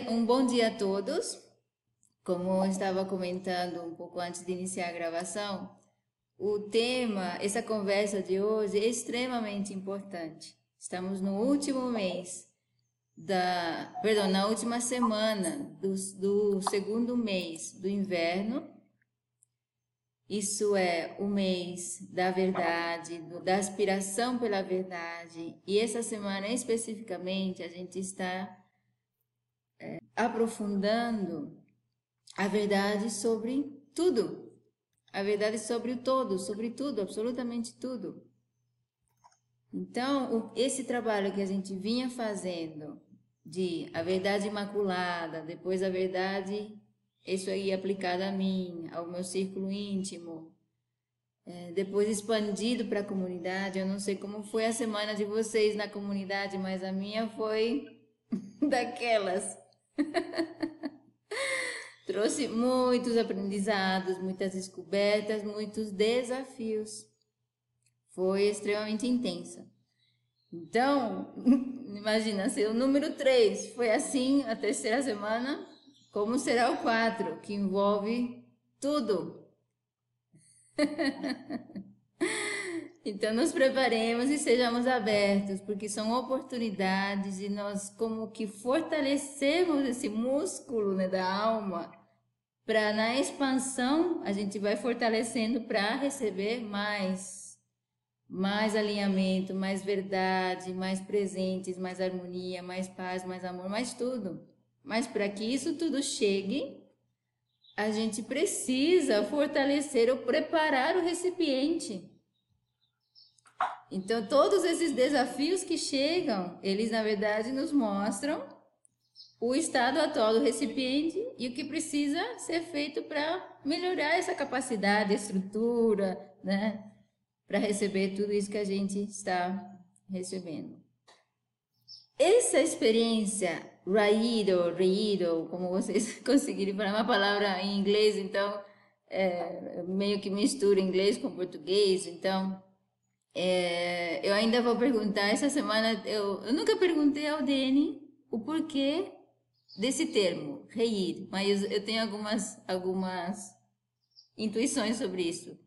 Um bom dia a todos. Como eu estava comentando um pouco antes de iniciar a gravação, o tema, essa conversa de hoje é extremamente importante. Estamos no último mês da, perdão, na última semana do, do segundo mês do inverno. Isso é o mês da verdade, do, da aspiração pela verdade. E essa semana especificamente a gente está aprofundando a verdade sobre tudo. A verdade sobre o todo, sobre tudo, absolutamente tudo. Então, esse trabalho que a gente vinha fazendo de a verdade imaculada, depois a verdade, isso aí aplicado a mim, ao meu círculo íntimo, é, depois expandido para a comunidade. Eu não sei como foi a semana de vocês na comunidade, mas a minha foi daquelas. Trouxe muitos aprendizados, muitas descobertas, muitos desafios. Foi extremamente intensa. Então, imagina, se o número 3 foi assim a terceira semana, como será o 4, que envolve tudo? Então, nos preparemos e sejamos abertos, porque são oportunidades e nós, como que fortalecemos esse músculo né, da alma, para na expansão a gente vai fortalecendo para receber mais, mais alinhamento, mais verdade, mais presentes, mais harmonia, mais paz, mais amor, mais tudo. Mas para que isso tudo chegue, a gente precisa fortalecer ou preparar o recipiente. Então, todos esses desafios que chegam, eles na verdade nos mostram o estado atual do recipiente e o que precisa ser feito para melhorar essa capacidade, estrutura, né? Para receber tudo isso que a gente está recebendo. Essa experiência, raído, reído, como vocês conseguirem falar uma palavra em inglês, então é, meio que mistura inglês com português, então é, eu ainda vou perguntar, essa semana eu, eu nunca perguntei ao Dene o porquê desse termo, reir, mas eu tenho algumas, algumas intuições sobre isso.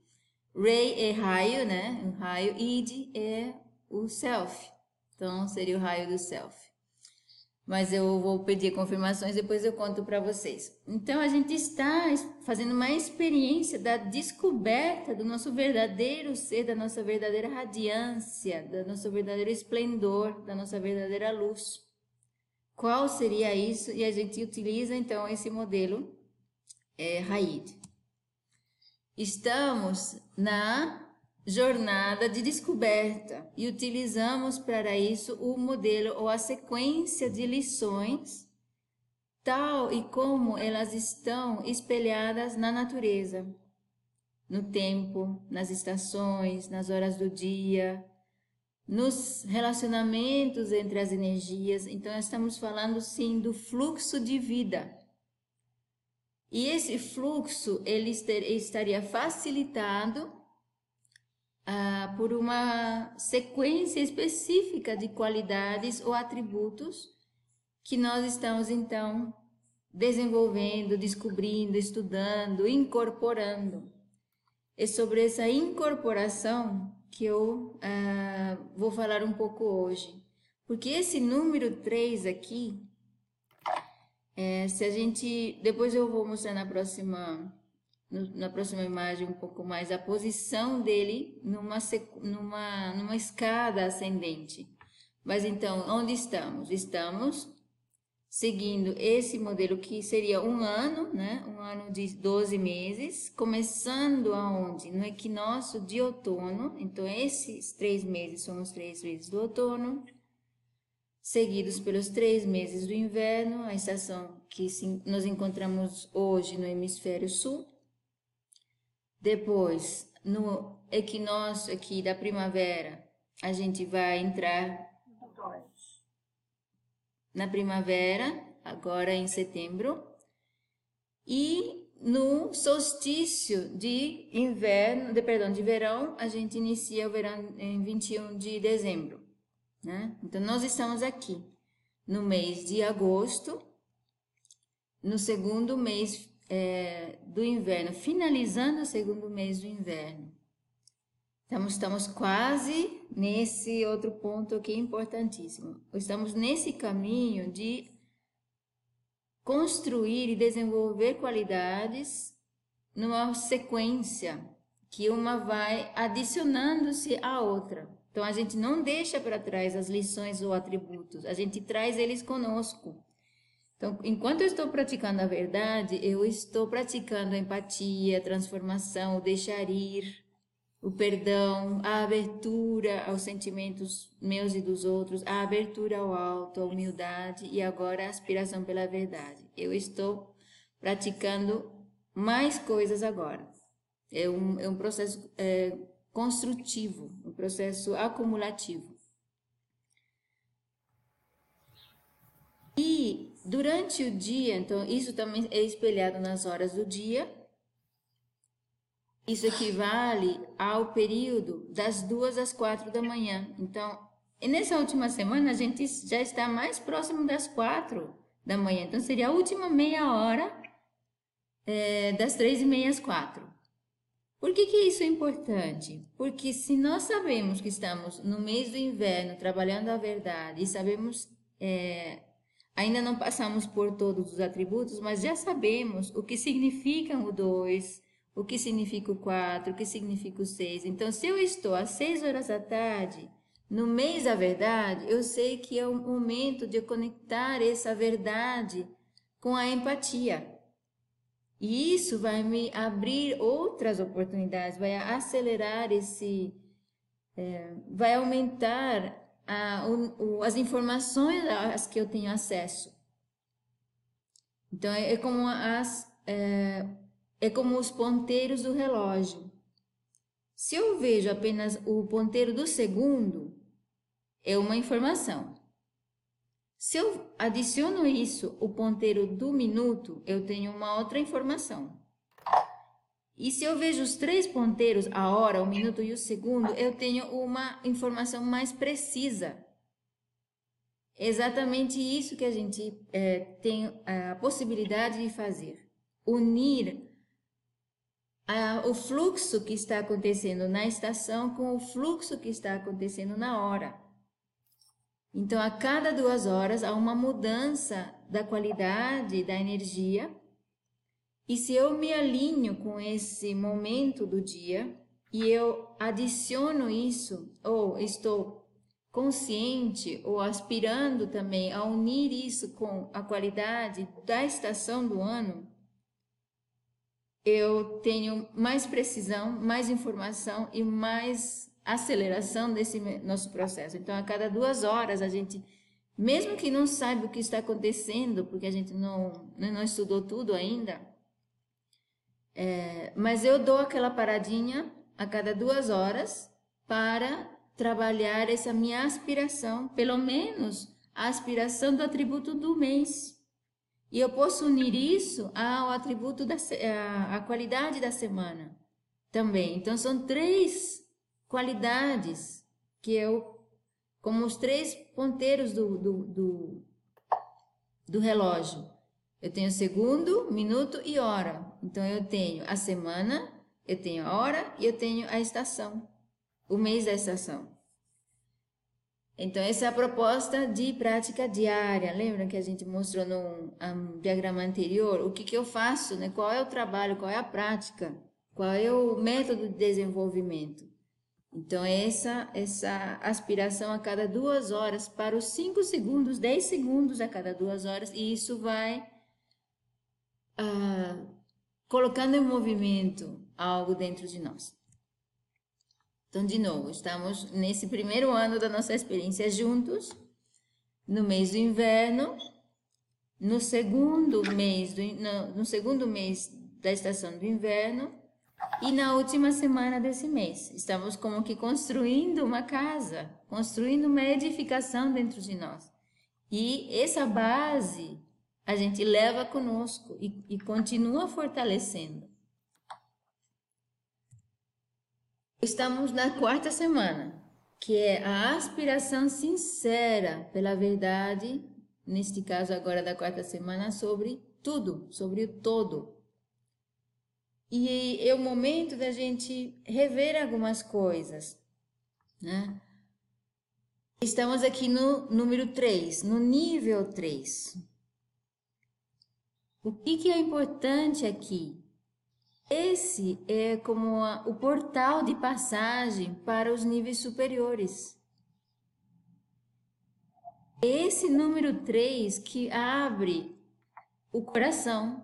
Ray é raio, né? Um raio, id é o self. Então seria o raio do self mas eu vou pedir confirmações depois eu conto para vocês. Então a gente está fazendo uma experiência da descoberta do nosso verdadeiro ser, da nossa verdadeira radiância, do nosso verdadeiro esplendor, da nossa verdadeira luz. Qual seria isso? E a gente utiliza então esse modelo é, Haid. Estamos na jornada de descoberta e utilizamos para isso o modelo ou a sequência de lições, tal e como elas estão espelhadas na natureza, no tempo, nas estações, nas horas do dia, nos relacionamentos entre as energias. Então, estamos falando sim do fluxo de vida. E esse fluxo ele estaria facilitado ah, por uma sequência específica de qualidades ou atributos que nós estamos então desenvolvendo, descobrindo, estudando, incorporando. É sobre essa incorporação que eu ah, vou falar um pouco hoje. Porque esse número 3 aqui, é, se a gente. Depois eu vou mostrar na próxima na próxima imagem um pouco mais a posição dele numa, numa, numa escada ascendente. Mas então, onde estamos? Estamos seguindo esse modelo que seria um ano, né? Um ano de 12 meses, começando aonde? No equinócio de outono. Então, esses três meses são os três meses do outono, seguidos pelos três meses do inverno, a estação que nos encontramos hoje no hemisfério sul depois, no equinócio aqui da primavera, a gente vai entrar na primavera, agora em setembro, e no solstício de inverno, de perdão, de verão, a gente inicia o verão em 21 de dezembro, né? Então nós estamos aqui no mês de agosto, no segundo mês é, do inverno, finalizando o segundo mês do inverno. Estamos, estamos quase nesse outro ponto é importantíssimo. Estamos nesse caminho de construir e desenvolver qualidades numa sequência que uma vai adicionando-se à outra. Então a gente não deixa para trás as lições ou atributos, a gente traz eles conosco. Então, enquanto eu estou praticando a verdade, eu estou praticando a empatia, a transformação, o deixar ir, o perdão, a abertura aos sentimentos meus e dos outros, a abertura ao alto, a humildade e agora a aspiração pela verdade. Eu estou praticando mais coisas agora. É um, é um processo é, construtivo, um processo acumulativo. E durante o dia, então, isso também é espelhado nas horas do dia. Isso equivale ao período das duas às quatro da manhã. Então, nessa última semana, a gente já está mais próximo das quatro da manhã. Então, seria a última meia hora é, das três e meia às quatro. Por que, que isso é importante? Porque se nós sabemos que estamos no mês do inverno trabalhando a verdade e sabemos, é, ainda não passamos por todos os atributos, mas já sabemos o que significa o 2, o que significa o 4, o que significa o 6. Então, se eu estou às 6 horas da tarde, no mês da verdade, eu sei que é o momento de conectar essa verdade com a empatia. E isso vai me abrir outras oportunidades, vai acelerar esse, é, vai aumentar a, o, o, as informações às que eu tenho acesso. Então é, é como as é, é como os ponteiros do relógio. Se eu vejo apenas o ponteiro do segundo, é uma informação. Se eu adiciono isso, o ponteiro do minuto, eu tenho uma outra informação. E se eu vejo os três ponteiros, a hora, o minuto e o segundo, eu tenho uma informação mais precisa. Exatamente isso que a gente é, tem a possibilidade de fazer. Unir a, o fluxo que está acontecendo na estação com o fluxo que está acontecendo na hora. Então, a cada duas horas há uma mudança da qualidade da energia. E se eu me alinho com esse momento do dia e eu adiciono isso, ou estou consciente ou aspirando também a unir isso com a qualidade da estação do ano, eu tenho mais precisão, mais informação e mais aceleração desse nosso processo. Então, a cada duas horas, a gente, mesmo que não saiba o que está acontecendo, porque a gente não, né, não estudou tudo ainda, é, mas eu dou aquela paradinha a cada duas horas para trabalhar essa minha aspiração, pelo menos a aspiração do atributo do mês. E eu posso unir isso ao atributo da a qualidade da semana também. Então são três qualidades que eu, como os três ponteiros do, do, do, do relógio. Eu tenho segundo, minuto e hora. Então eu tenho a semana, eu tenho a hora e eu tenho a estação, o mês da estação. Então, essa é a proposta de prática diária. Lembra que a gente mostrou no um, diagrama anterior? O que, que eu faço, né? qual é o trabalho, qual é a prática, qual é o método de desenvolvimento. Então, essa, essa aspiração a cada duas horas para os 5 segundos, 10 segundos a cada duas horas, e isso vai ah, colocando em movimento algo dentro de nós. Então, de novo, estamos nesse primeiro ano da nossa experiência juntos, no mês do inverno, no segundo mês do, no, no segundo mês da estação do inverno, e na última semana desse mês, estamos como que construindo uma casa, construindo uma edificação dentro de nós. E essa base a gente leva conosco e, e continua fortalecendo. Estamos na quarta semana, que é a aspiração sincera pela verdade neste caso agora da quarta semana, sobre tudo, sobre o todo. E é o momento da gente rever algumas coisas, né? Estamos aqui no número 3, no nível 3. O que, que é importante aqui? Esse é como a, o portal de passagem para os níveis superiores. Esse número 3 que abre o coração,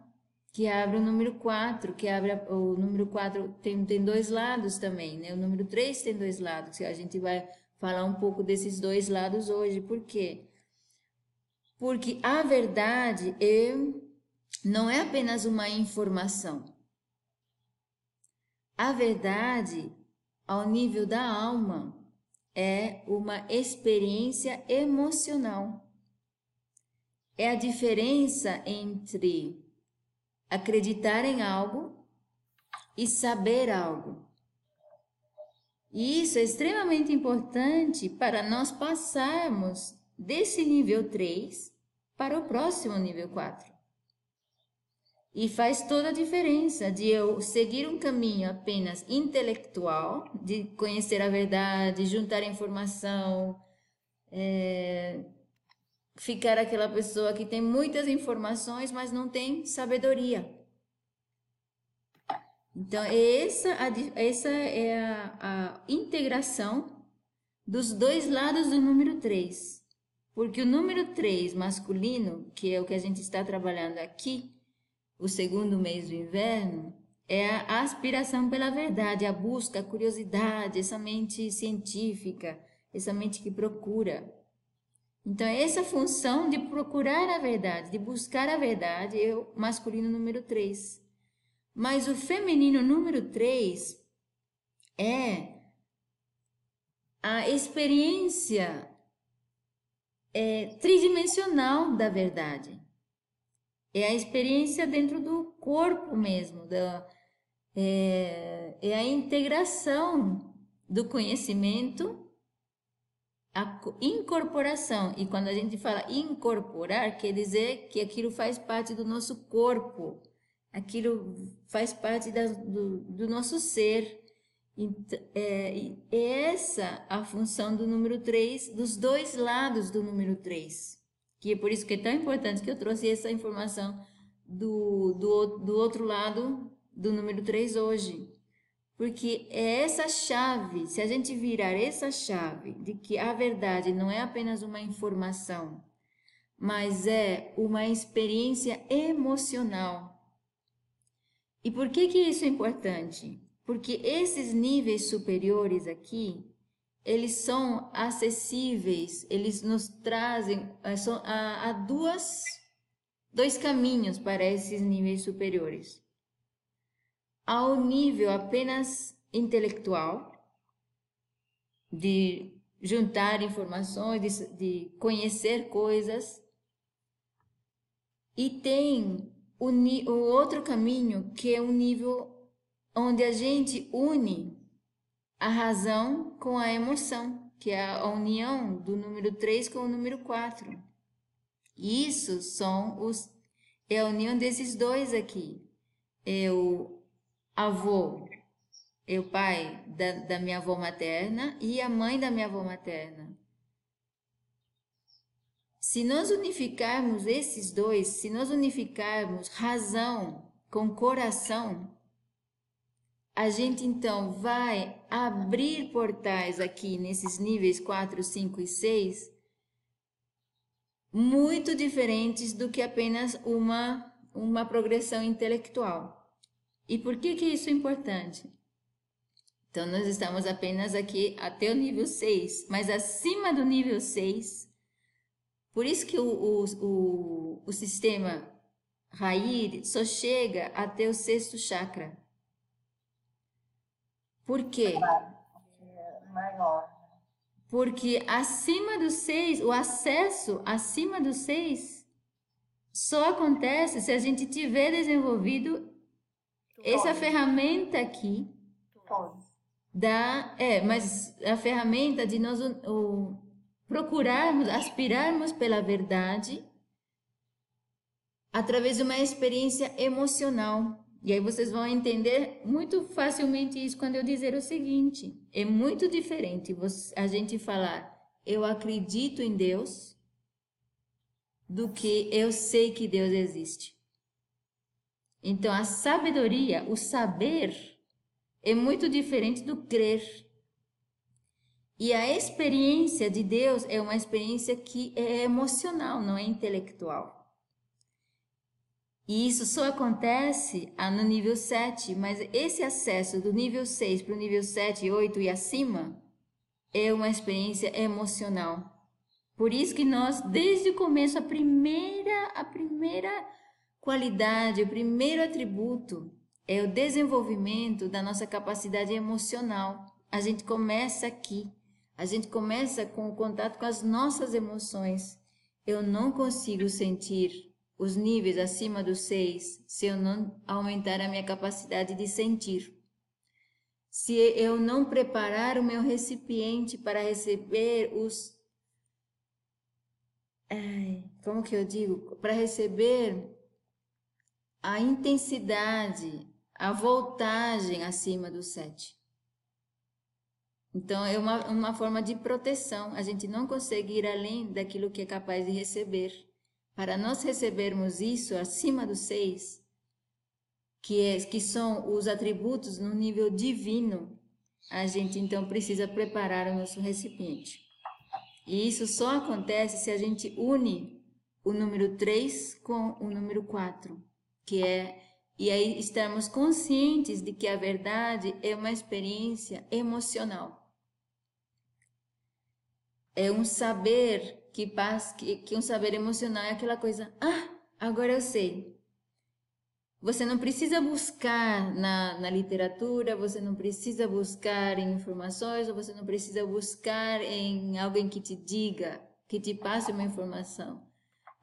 que abre o número 4, que abre a, o número 4 tem, tem dois lados também, né? O número 3 tem dois lados, a gente vai falar um pouco desses dois lados hoje. Por quê? Porque a verdade é, não é apenas uma informação. A verdade, ao nível da alma, é uma experiência emocional. É a diferença entre acreditar em algo e saber algo. E isso é extremamente importante para nós passarmos desse nível 3 para o próximo nível 4. E faz toda a diferença de eu seguir um caminho apenas intelectual, de conhecer a verdade, juntar informação, é, ficar aquela pessoa que tem muitas informações, mas não tem sabedoria. Então, essa, essa é a, a integração dos dois lados do número 3. Porque o número 3 masculino, que é o que a gente está trabalhando aqui, o segundo mês do inverno, é a aspiração pela verdade, a busca, a curiosidade, essa mente científica, essa mente que procura. Então, essa função de procurar a verdade, de buscar a verdade, é o masculino número 3. Mas o feminino número 3 é a experiência é, tridimensional da verdade. É a experiência dentro do corpo mesmo, da, é, é a integração do conhecimento, a incorporação. E quando a gente fala incorporar, quer dizer que aquilo faz parte do nosso corpo, aquilo faz parte da, do, do, nosso ser. É, essa a função do número 3, dos dois lados do número 3 que é por isso que é tão importante que eu trouxe essa informação do, do, do outro lado do número 3 hoje. Porque é essa chave, se a gente virar essa chave de que a verdade não é apenas uma informação, mas é uma experiência emocional. E por que que isso é importante? Porque esses níveis superiores aqui, eles são acessíveis, eles nos trazem eh, são, há, há duas, dois caminhos para esses níveis superiores. Ao nível apenas intelectual, de juntar informações, de, de conhecer coisas, e tem o, o outro caminho que é um nível onde a gente une a razão com a emoção, que é a união do número 3 com o número 4. Isso são os é a união desses dois aqui. É o avô, é o pai da, da minha avó materna e a mãe da minha avó materna. Se nós unificarmos esses dois, se nós unificarmos razão com coração, a gente então vai abrir portais aqui nesses níveis 4, 5 e 6 muito diferentes do que apenas uma, uma progressão intelectual. E por que, que isso é importante? Então, nós estamos apenas aqui até o nível 6, mas acima do nível 6, por isso que o, o, o, o sistema Rair só chega até o sexto chakra. Por quê? Maior. Porque acima do seis, o acesso acima do seis só acontece se a gente tiver desenvolvido essa ferramenta aqui. Da, é, mas a ferramenta de nós o, procurarmos, aspirarmos pela verdade através de uma experiência emocional. E aí vocês vão entender muito facilmente isso quando eu dizer o seguinte: é muito diferente a gente falar eu acredito em Deus do que eu sei que Deus existe. Então a sabedoria, o saber, é muito diferente do crer. E a experiência de Deus é uma experiência que é emocional, não é intelectual. E isso só acontece ah, no nível 7, mas esse acesso do nível 6 para o nível 7, 8 e acima é uma experiência emocional. Por isso que nós, desde o começo, a primeira, a primeira qualidade, o primeiro atributo é o desenvolvimento da nossa capacidade emocional. A gente começa aqui. A gente começa com o contato com as nossas emoções. Eu não consigo sentir os níveis acima dos seis se eu não aumentar a minha capacidade de sentir. Se eu não preparar o meu recipiente para receber os. como que eu digo? Para receber a intensidade, a voltagem acima do sete. Então, é uma, uma forma de proteção. A gente não consegue ir além daquilo que é capaz de receber. Para nós recebermos isso acima dos seis, que, é, que são os atributos no nível divino, a gente então precisa preparar o nosso recipiente. E isso só acontece se a gente une o número 3 com o número 4, que é e aí estamos conscientes de que a verdade é uma experiência emocional. É um saber que, passa, que, que um saber emocional é aquela coisa, ah, agora eu sei. Você não precisa buscar na, na literatura, você não precisa buscar em informações, ou você não precisa buscar em alguém que te diga, que te passe uma informação.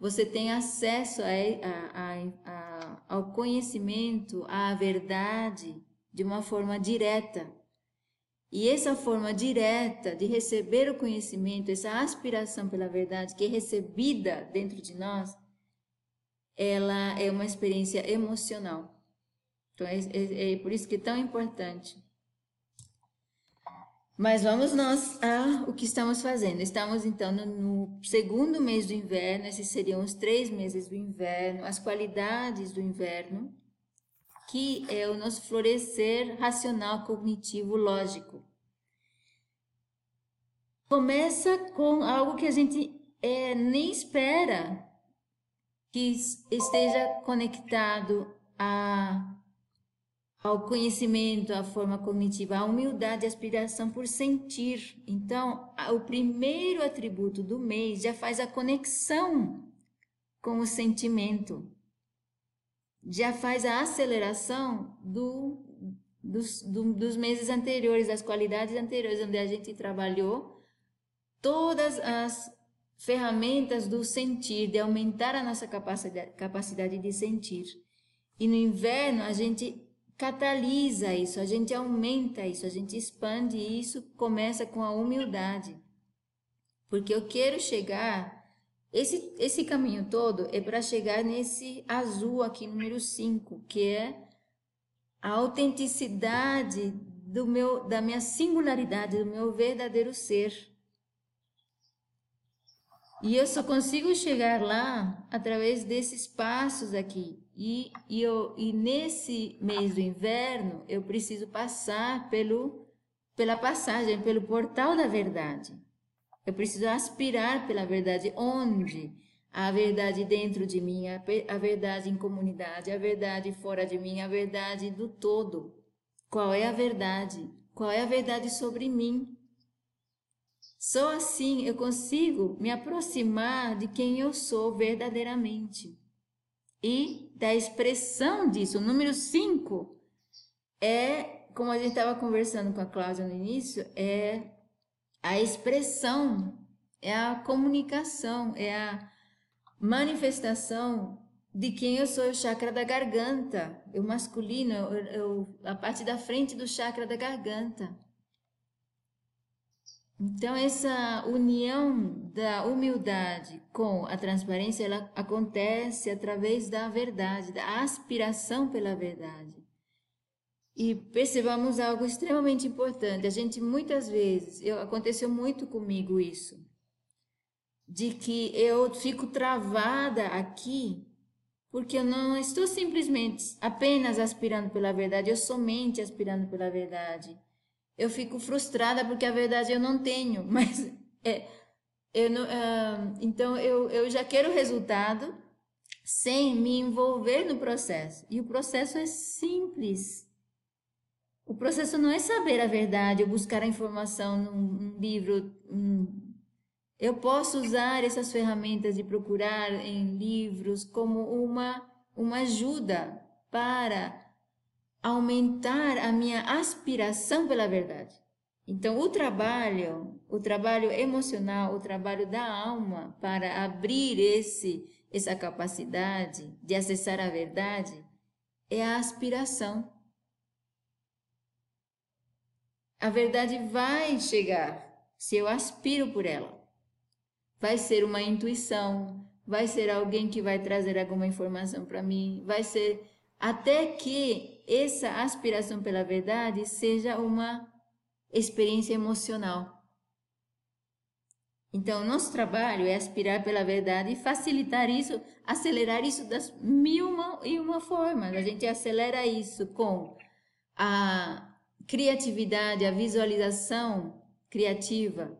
Você tem acesso a, a, a, ao conhecimento, à verdade, de uma forma direta. E essa forma direta de receber o conhecimento, essa aspiração pela verdade que é recebida dentro de nós, ela é uma experiência emocional. Então é, é, é por isso que é tão importante. Mas vamos nós a o que estamos fazendo. Estamos então no, segundo mês do inverno, esses seriam os três meses do inverno, as qualidades do inverno que é o nosso florescer racional, cognitivo, lógico. Começa com algo que a gente é, nem espera que esteja conectado a, ao conhecimento, à forma cognitiva, à humildade, à aspiração por sentir. Então, o primeiro atributo do mês já faz a conexão com o sentimento já faz a aceleração do, dos, do, dos meses anteriores, das qualidades anteriores, onde a gente trabalhou todas as ferramentas do sentir, de aumentar a nossa capacidade, capacidade de sentir. E no inverno a gente catalisa isso, a gente aumenta isso, a gente expande isso, começa com a humildade. Porque eu quero chegar esse, esse caminho todo é para chegar nesse azul aqui, número 5, que é a autenticidade do meu, da minha singularidade, do meu verdadeiro ser. E eu só consigo chegar lá através desses passos aqui. E, e, eu, e nesse mês do inverno, eu preciso passar pelo, pela passagem, pelo portal da verdade. Eu preciso aspirar pela verdade onde a verdade dentro de mim, a verdade em comunidade, a verdade fora de mim, a verdade do todo. Qual é a verdade? Qual é a verdade sobre mim? Só assim eu consigo me aproximar de quem eu sou verdadeiramente. E da expressão disso, o número 5 é, como a gente estava conversando com a Cláudia no início, é a expressão, é a comunicação, é a manifestação de quem eu sou, o chakra da garganta, o masculino, eu, eu, a parte da frente do chakra da garganta. Então, essa união da humildade com a transparência, ela acontece através da verdade, da aspiração pela verdade. E percebamos algo extremamente importante. A gente muitas vezes, eu, aconteceu muito comigo isso, de que eu fico travada aqui porque eu não estou simplesmente apenas aspirando pela verdade, eu somente aspirando pela verdade eu fico frustrada porque a verdade eu não tenho, mas é, eu não, uh, então eu, eu já quero o resultado sem me envolver no processo. E o processo é simples. O processo não é saber a verdade ou buscar a informação num, livro. Um, eu posso usar essas ferramentas de procurar em livros como uma, uma ajuda para aumentar a minha aspiração pela verdade. Então, o trabalho, o trabalho emocional, o trabalho da alma para abrir esse essa capacidade de acessar a verdade é a aspiração. A verdade vai chegar se eu aspiro por ela. Vai ser uma intuição, vai ser alguém que vai trazer alguma informação para mim, vai ser até que essa aspiração pela verdade seja uma experiência emocional. Então, nosso trabalho é aspirar pela verdade e facilitar isso, acelerar isso das mil e uma formas. A gente acelera isso com a criatividade, a visualização criativa,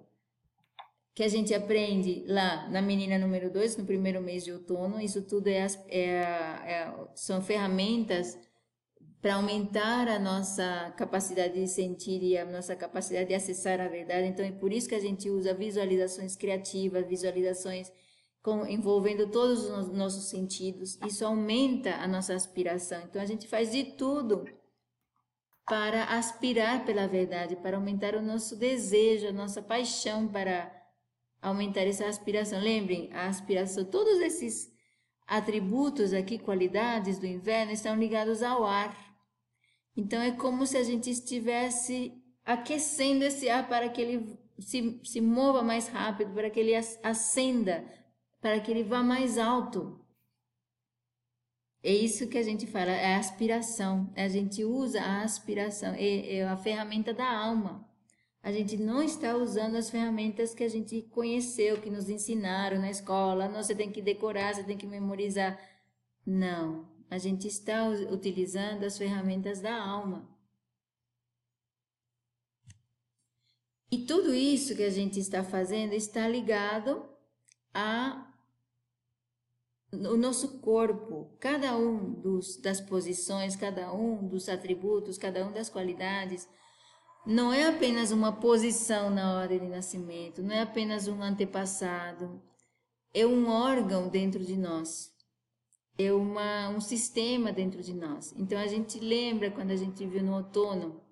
que a gente aprende lá na menina número 2, no primeiro mês de outono. Isso tudo é, é, é são ferramentas para aumentar a nossa capacidade de sentir e a nossa capacidade de acessar a verdade. Então é por isso que a gente usa visualizações criativas, visualizações com, envolvendo todos os nossos sentidos. Isso aumenta a nossa aspiração. Então a gente faz de tudo para aspirar pela verdade, para aumentar o nosso desejo, a nossa paixão para aumentar essa aspiração. Lembrem, a aspiração, todos esses atributos aqui, qualidades do inverno, estão ligados ao ar. Então é como se a gente estivesse aquecendo esse ar para que ele se, se mova mais rápido, para que ele acenda, para que ele vá mais alto. É isso que a gente fala, é a aspiração. A gente usa a aspiração, é, é a ferramenta da alma a gente não está usando as ferramentas que a gente conheceu, que nos ensinaram na escola. Não, você tem que decorar, você tem que memorizar. Não, a gente está utilizando as ferramentas da alma. E tudo isso que a gente está fazendo está ligado a o nosso corpo, cada um dos, das posições, cada um dos atributos, cada um das qualidades, não é apenas uma posição na hora de nascimento, não é apenas um antepassado, é um órgão dentro de nós, é uma, um sistema dentro de nós. Então a gente lembra quando a gente viu no outono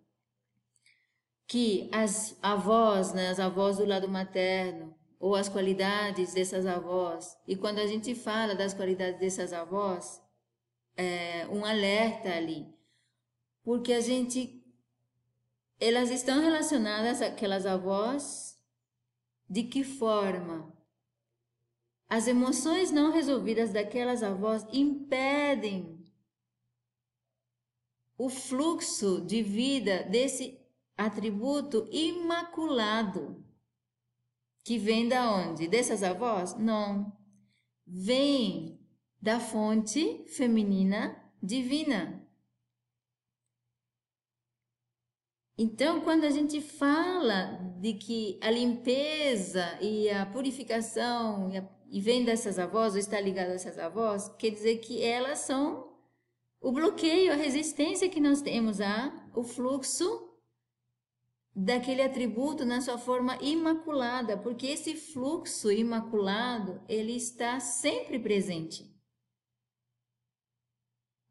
que as avós, né, as avós do lado materno, ou as qualidades dessas avós, e quando a gente fala das qualidades dessas avós, é um alerta ali, porque a gente elas estão relacionadas àquelas avós? De que forma? As emoções não resolvidas daquelas avós impedem o fluxo de vida desse atributo imaculado. Que vem da onde? Dessas avós? Não. Vem da fonte feminina divina. Então, quando a gente fala de que a limpeza e a purificação e, a, e vem dessas avós, ou está ligado a essas avós, quer dizer que elas são o bloqueio, a resistência que nós temos a o fluxo daquele atributo na sua forma imaculada, porque esse fluxo imaculado, ele está sempre presente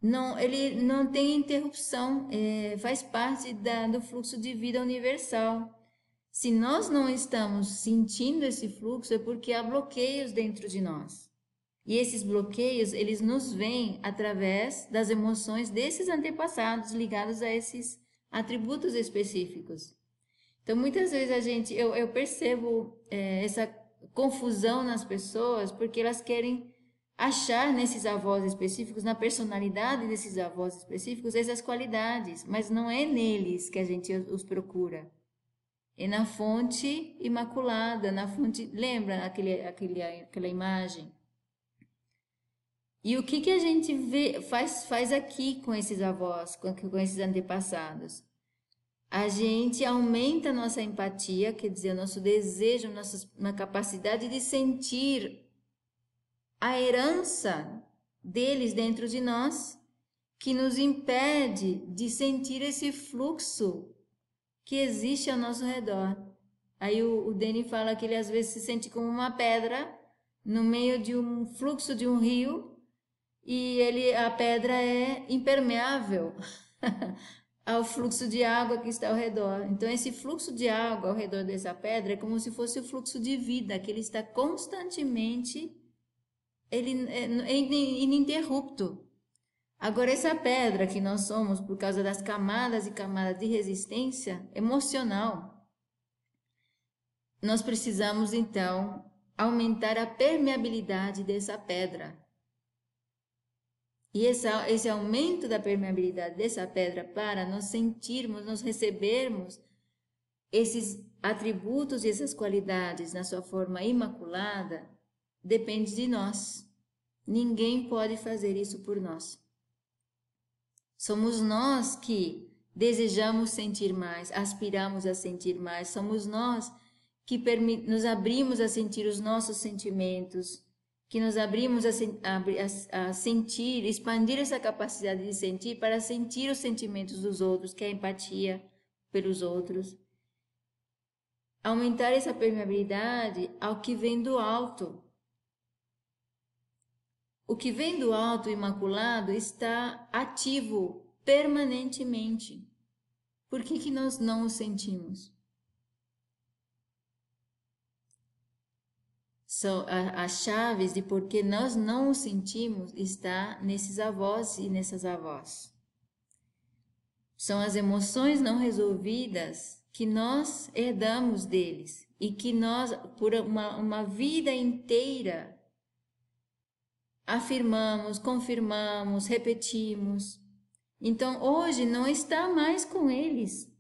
não, ele não tem interrupção, é, faz parte da, do fluxo de vida universal. Se nós não estamos sentindo esse fluxo, é porque há bloqueios dentro de nós. E esses bloqueios, eles nos vêm através das emoções desses antepassados ligados a esses atributos específicos. Então, muitas vezes a gente, eu, eu percebo é, essa confusão nas pessoas porque elas querem achar nesses avós específicos, na personalidade desses avós específicos, essas qualidades, mas não é neles que a gente os procura. É na fonte imaculada, na fonte. Lembra aquele, aquele, aquela imagem? E o que, que a gente vê, faz, faz aqui com esses avós, com, com esses antepassados? A gente aumenta a nossa empatia, quer dizer, o nosso desejo, nossa, uma capacidade de sentir a herança deles dentro de nós, que nos impede de sentir esse fluxo que existe ao nosso redor. Aí o, o Deni fala que ele às vezes se sente como uma pedra no meio de um fluxo de um rio e ele a pedra é impermeável ao fluxo de água que está ao redor. Então esse fluxo de água ao redor dessa pedra é como se fosse o fluxo de vida que ele está constantemente ele é, é ininterrupto. Agora, essa pedra que nós somos por causa das camadas e camadas de resistência emocional, nós precisamos então aumentar a permeabilidade dessa pedra. E esse, esse aumento da permeabilidade dessa pedra para nós sentirmos, nós recebermos esses atributos e essas qualidades na sua forma imaculada, depende de nós. Ninguém pode fazer isso por nós. Somos nós que desejamos sentir mais, aspiramos a sentir mais, somos nós que nos abrimos a sentir os nossos sentimentos, que nos abrimos a, a, a, sentir, expandir essa capacidade de sentir para sentir os sentimentos dos outros, que é a empatia pelos outros. Aumentar essa permeabilidade ao que vem do alto, o que vem do alto imaculado está ativo permanentemente. Por que, que nós não o sentimos? São as chaves de por que nós não o sentimos está nesses avós e nessas avós. São as emoções não resolvidas que nós herdamos deles e que nós, por uma, uma vida inteira, afirmamos, confirmamos, repetimos. Então hoje não está mais com eles.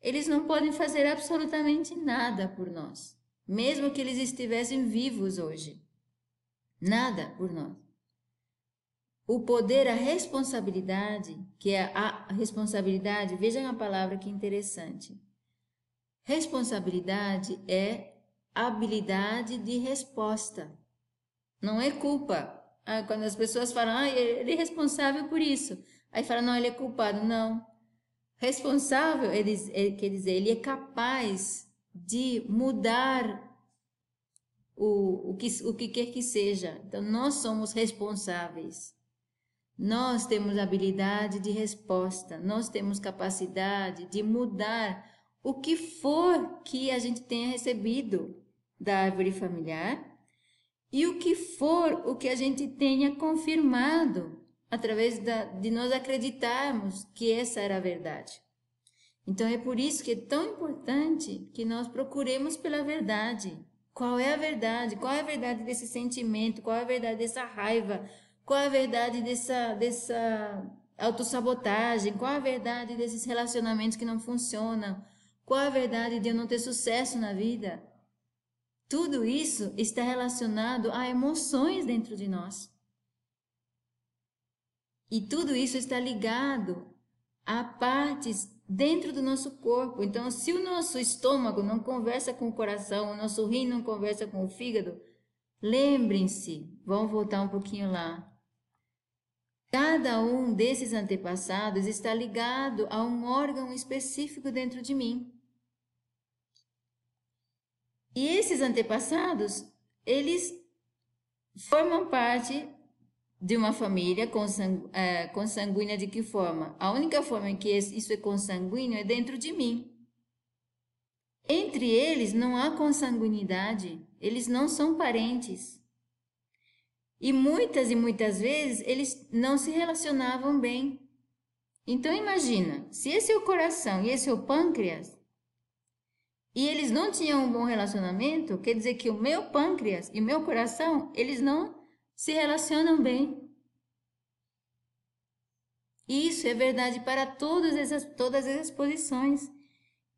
Eles não podem fazer absolutamente nada por nós, mesmo que eles estivessem vivos hoje. Nada por nós. O poder, a responsabilidade, que é a responsabilidade, vejam a palavra que interessante. Responsabilidade é habilidade de resposta. Não é culpa. Ah, quando as pessoas falam, ah, ele é responsável por isso. Aí fala, não, ele é culpado. Não. Responsável, ele, ele, quer dizer, ele é capaz de mudar o, o, que, o que quer que seja. Então, nós somos responsáveis. Nós temos habilidade de resposta, nós temos capacidade de mudar o que for que a gente tenha recebido da árvore familiar e o que for o que a gente tenha confirmado através da, de nós acreditarmos que essa era a verdade. Então é por isso que é tão importante que nós procuremos pela verdade. Qual é a verdade? Qual é a verdade desse sentimento? Qual é a verdade dessa raiva? Qual é a verdade dessa, dessa autossabotagem? Qual é a verdade desses relacionamentos que não funcionam? Qual é a verdade de eu não ter sucesso na vida? Tudo isso está relacionado a emoções dentro de nós. E tudo isso está ligado a partes dentro do nosso corpo. Então, se o nosso estômago não conversa com o coração, o nosso rim não conversa com o fígado, lembrem-se, vamos voltar um pouquinho lá. Cada um desses antepassados está ligado a um órgão específico dentro de mim. E esses antepassados, eles formam parte de uma família consangu é, consanguínea de que forma? A única forma em que isso é consanguíneo é dentro de mim. Entre eles não há consanguinidade, eles não são parentes. E muitas e muitas vezes eles não se relacionavam bem. Então imagina, se esse é o coração e esse é o pâncreas, e eles não tinham um bom relacionamento, quer dizer que o meu pâncreas e o meu coração, eles não se relacionam bem. Isso é verdade para todas essas, todas essas posições.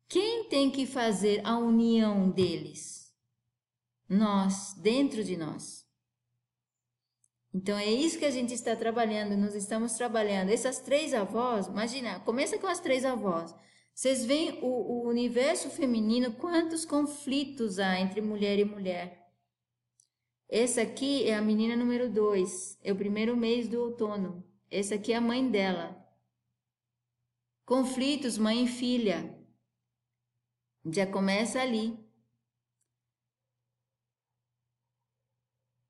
Quem tem que fazer a união deles? Nós, dentro de nós. Então é isso que a gente está trabalhando, nós estamos trabalhando. Essas três avós, imagina, começa com as três avós. Vocês veem o, o universo feminino, quantos conflitos há entre mulher e mulher. Essa aqui é a menina número dois, é o primeiro mês do outono. Essa aqui é a mãe dela. Conflitos mãe e filha. Já começa ali.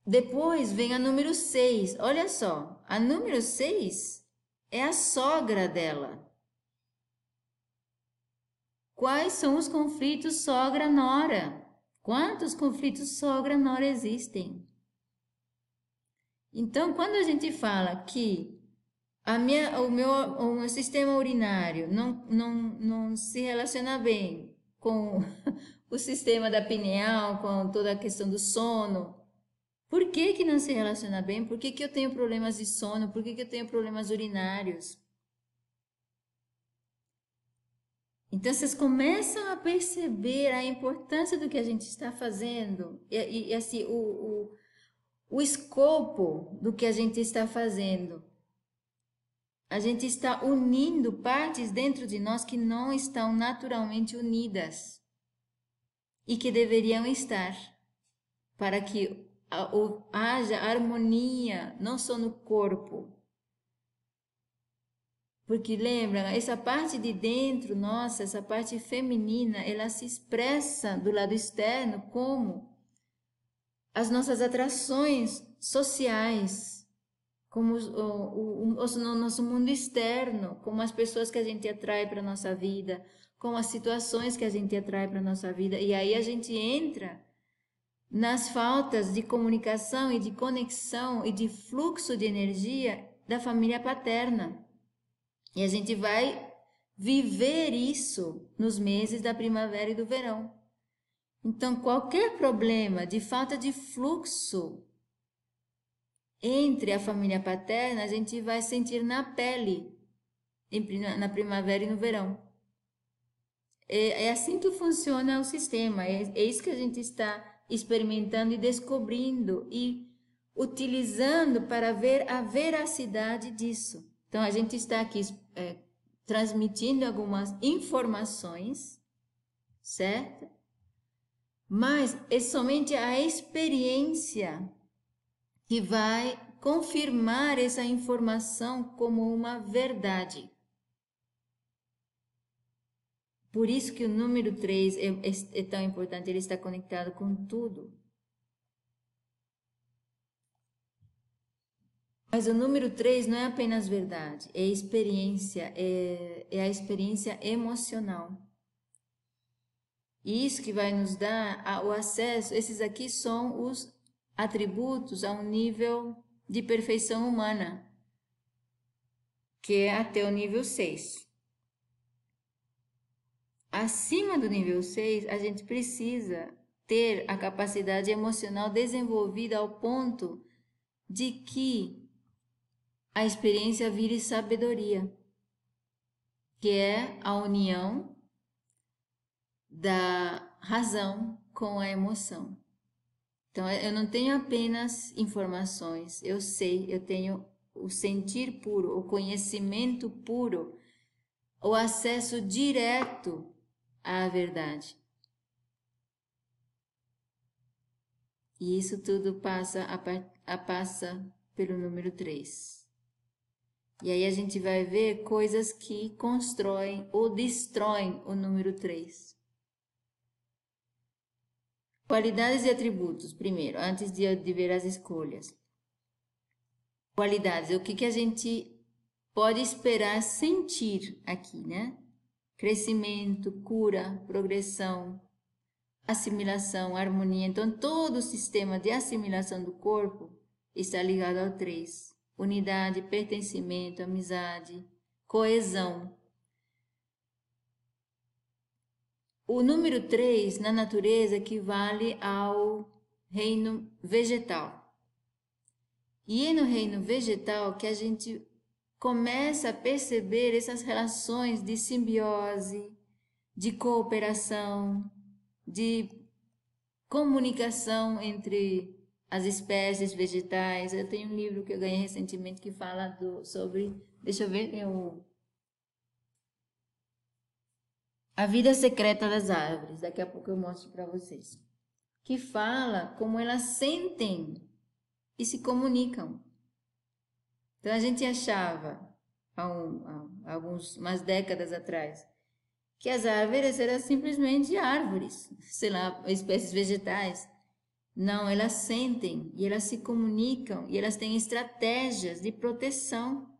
Depois vem a número 6. Olha só, a número 6 é a sogra dela. Quais são os conflitos sogra-nora? Quantos conflitos sogra-nora existem? Então, quando a gente fala que a minha, o, meu, o meu sistema urinário não, não, não se relaciona bem com o sistema da pineal, com toda a questão do sono. Por que, que não se relaciona bem? Por que, que eu tenho problemas de sono? Por que, que eu tenho problemas urinários? Então, vocês começam a perceber a importância do que a gente está fazendo e, e, e assim, o, o, o escopo do que a gente está fazendo a gente está unindo partes dentro de nós que não estão naturalmente unidas e que deveriam estar, para que haja harmonia não só no corpo. Porque lembra, essa parte de dentro, nossa, essa parte feminina, ela se expressa do lado externo como as nossas atrações sociais, como o, o, o, nosso mundo externo, como as pessoas que a gente atrai para nossa vida, como as situações que a gente atrai para nossa vida. E aí a gente entra nas faltas de comunicação e de conexão e de fluxo de energia da família paterna. E a gente vai viver isso nos meses da primavera e do verão. Então, qualquer problema de falta de fluxo entre a família paterna, a gente vai sentir na pele, na primavera e no verão. É, é assim que funciona o sistema, é, é isso que a gente está experimentando e descobrindo e utilizando para ver a veracidade disso. Então, a gente está aqui é, transmitindo algumas informações, certo? Mas é somente a experiência que vai confirmar essa informação como uma verdade. Por isso que o número 3 é, é, é, tão importante, ele está conectado com tudo. Mas o número 3 não é apenas verdade, é experiência, é, é a experiência emocional. E isso que vai nos dar o acesso, esses aqui são os atributos a um nível de perfeição humana, que é até o nível 6. Acima do nível 6, a gente precisa ter a capacidade emocional desenvolvida ao ponto de que a experiência vire sabedoria, que é a união da razão com a emoção. Então, eu não tenho apenas informações, eu sei, eu tenho o sentir puro, o conhecimento puro, o acesso direto à verdade. E isso tudo passa a, a passa pelo número 3. E aí a gente vai ver coisas que constroem ou destroem o número 3. Qualidades e atributos, primeiro, antes de, de ver as escolhas. Qualidades, o que, que a gente pode esperar sentir aqui, né? Crescimento, cura, progressão, assimilação, harmonia. Então, todo o sistema de assimilação do corpo está ligado ao três: unidade, pertencimento, amizade, coesão. o número 3 na natureza equivale ao reino vegetal. E é no reino vegetal que a gente começa a perceber essas relações de simbiose, de cooperação, de comunicação entre as espécies vegetais. Eu tenho um livro que eu ganhei recentemente que fala do, sobre, deixa eu ver, eu, a vida secreta das árvores. Daqui a pouco eu mostro para vocês. Que fala como elas sentem e se comunicam. Então a gente achava, há, um, há alguns, umas décadas atrás, que as árvores eram simplesmente árvores, sei lá, espécies vegetais. Não, elas sentem e elas se comunicam e elas têm estratégias de proteção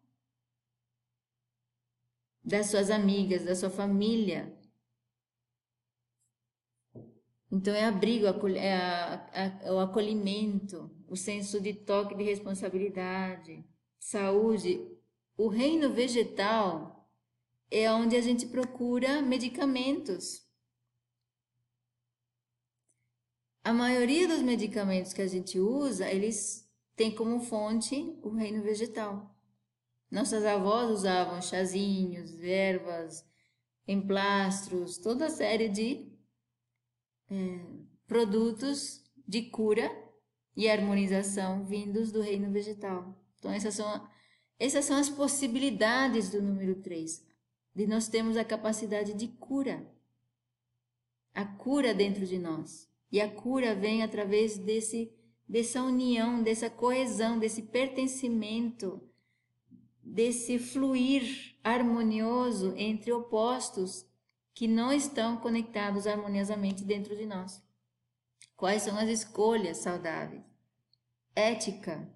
das suas amigas, da sua família. Então é abrigo, é o acolhimento, o senso de toque de responsabilidade, saúde. O reino vegetal é onde a gente procura medicamentos. A maioria dos medicamentos que a gente usa, eles têm como fonte o reino vegetal. Nossas avós usavam chazinhos, ervas, emplastros, toda série de é, produtos de cura e harmonização vindos do reino vegetal. Então, essas são, essas são as possibilidades do número 3 de nós termos a capacidade de cura. A cura dentro de nós. E a cura vem através desse, dessa união, dessa coesão, desse pertencimento, desse fluir harmonioso entre opostos que não estão conectados harmoniosamente dentro de nós. Quais são as escolhas saudáveis? Ética,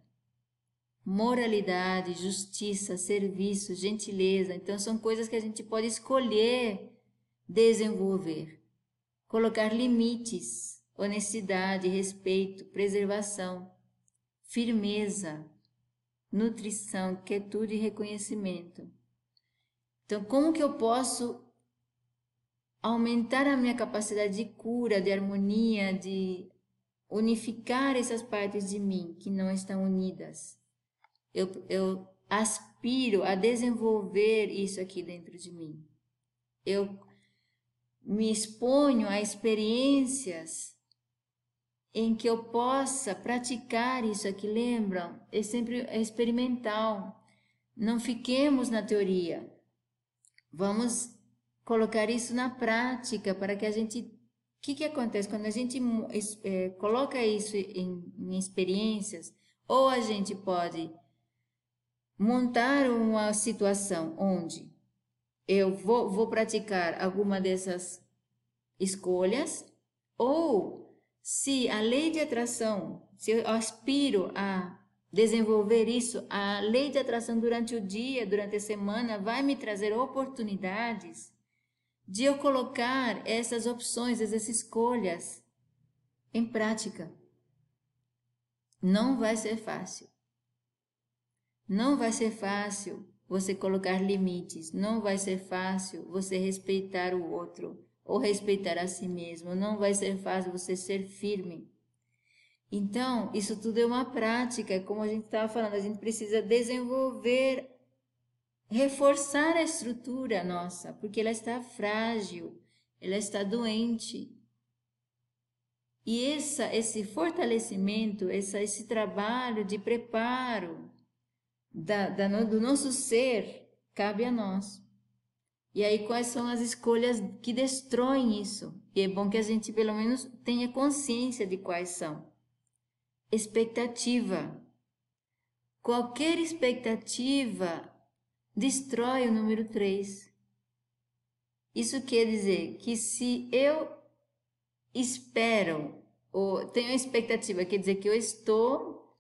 moralidade, justiça, serviço, gentileza. Então, são coisas que a gente pode escolher desenvolver. Colocar limites, honestidade, respeito, preservação, firmeza, nutrição, quietude e reconhecimento. Então, como que eu posso aumentar a minha capacidade de cura, de harmonia, de unificar essas partes de mim que não estão unidas? eu, eu aspiro a desenvolver isso aqui dentro de mim. Eu me exponho a experiências em que eu possa praticar isso aqui. Lembram? É sempre é experimental. Não fiquemos na teoria. Vamos colocar isso na prática para que a gente. O que, que acontece quando a gente é, coloca isso em, em experiências? Ou a gente pode montar uma situação onde eu vou, vou praticar alguma dessas escolhas, ou se a lei de atração, se eu aspiro a desenvolver isso, a lei de atração durante o dia, durante a semana, vai me trazer oportunidades de eu colocar essas opções, essas escolhas em prática. Não vai ser fácil. Não vai ser fácil você colocar limites, não vai ser fácil você respeitar o outro ou respeitar a si mesmo, não vai ser fácil você ser firme. Então, isso tudo é uma prática, como a gente estava falando, a gente precisa desenvolver, reforçar a estrutura nossa, porque ela está frágil, ela está doente. E essa, esse fortalecimento, essa, esse trabalho de preparo, da, da, do nosso ser cabe a nós. E aí, quais são as escolhas que destroem isso? E é bom que a gente, pelo menos, tenha consciência de quais são. Expectativa. Qualquer expectativa destrói o número 3. Isso quer dizer que se eu espero, ou tenho expectativa, quer dizer que eu estou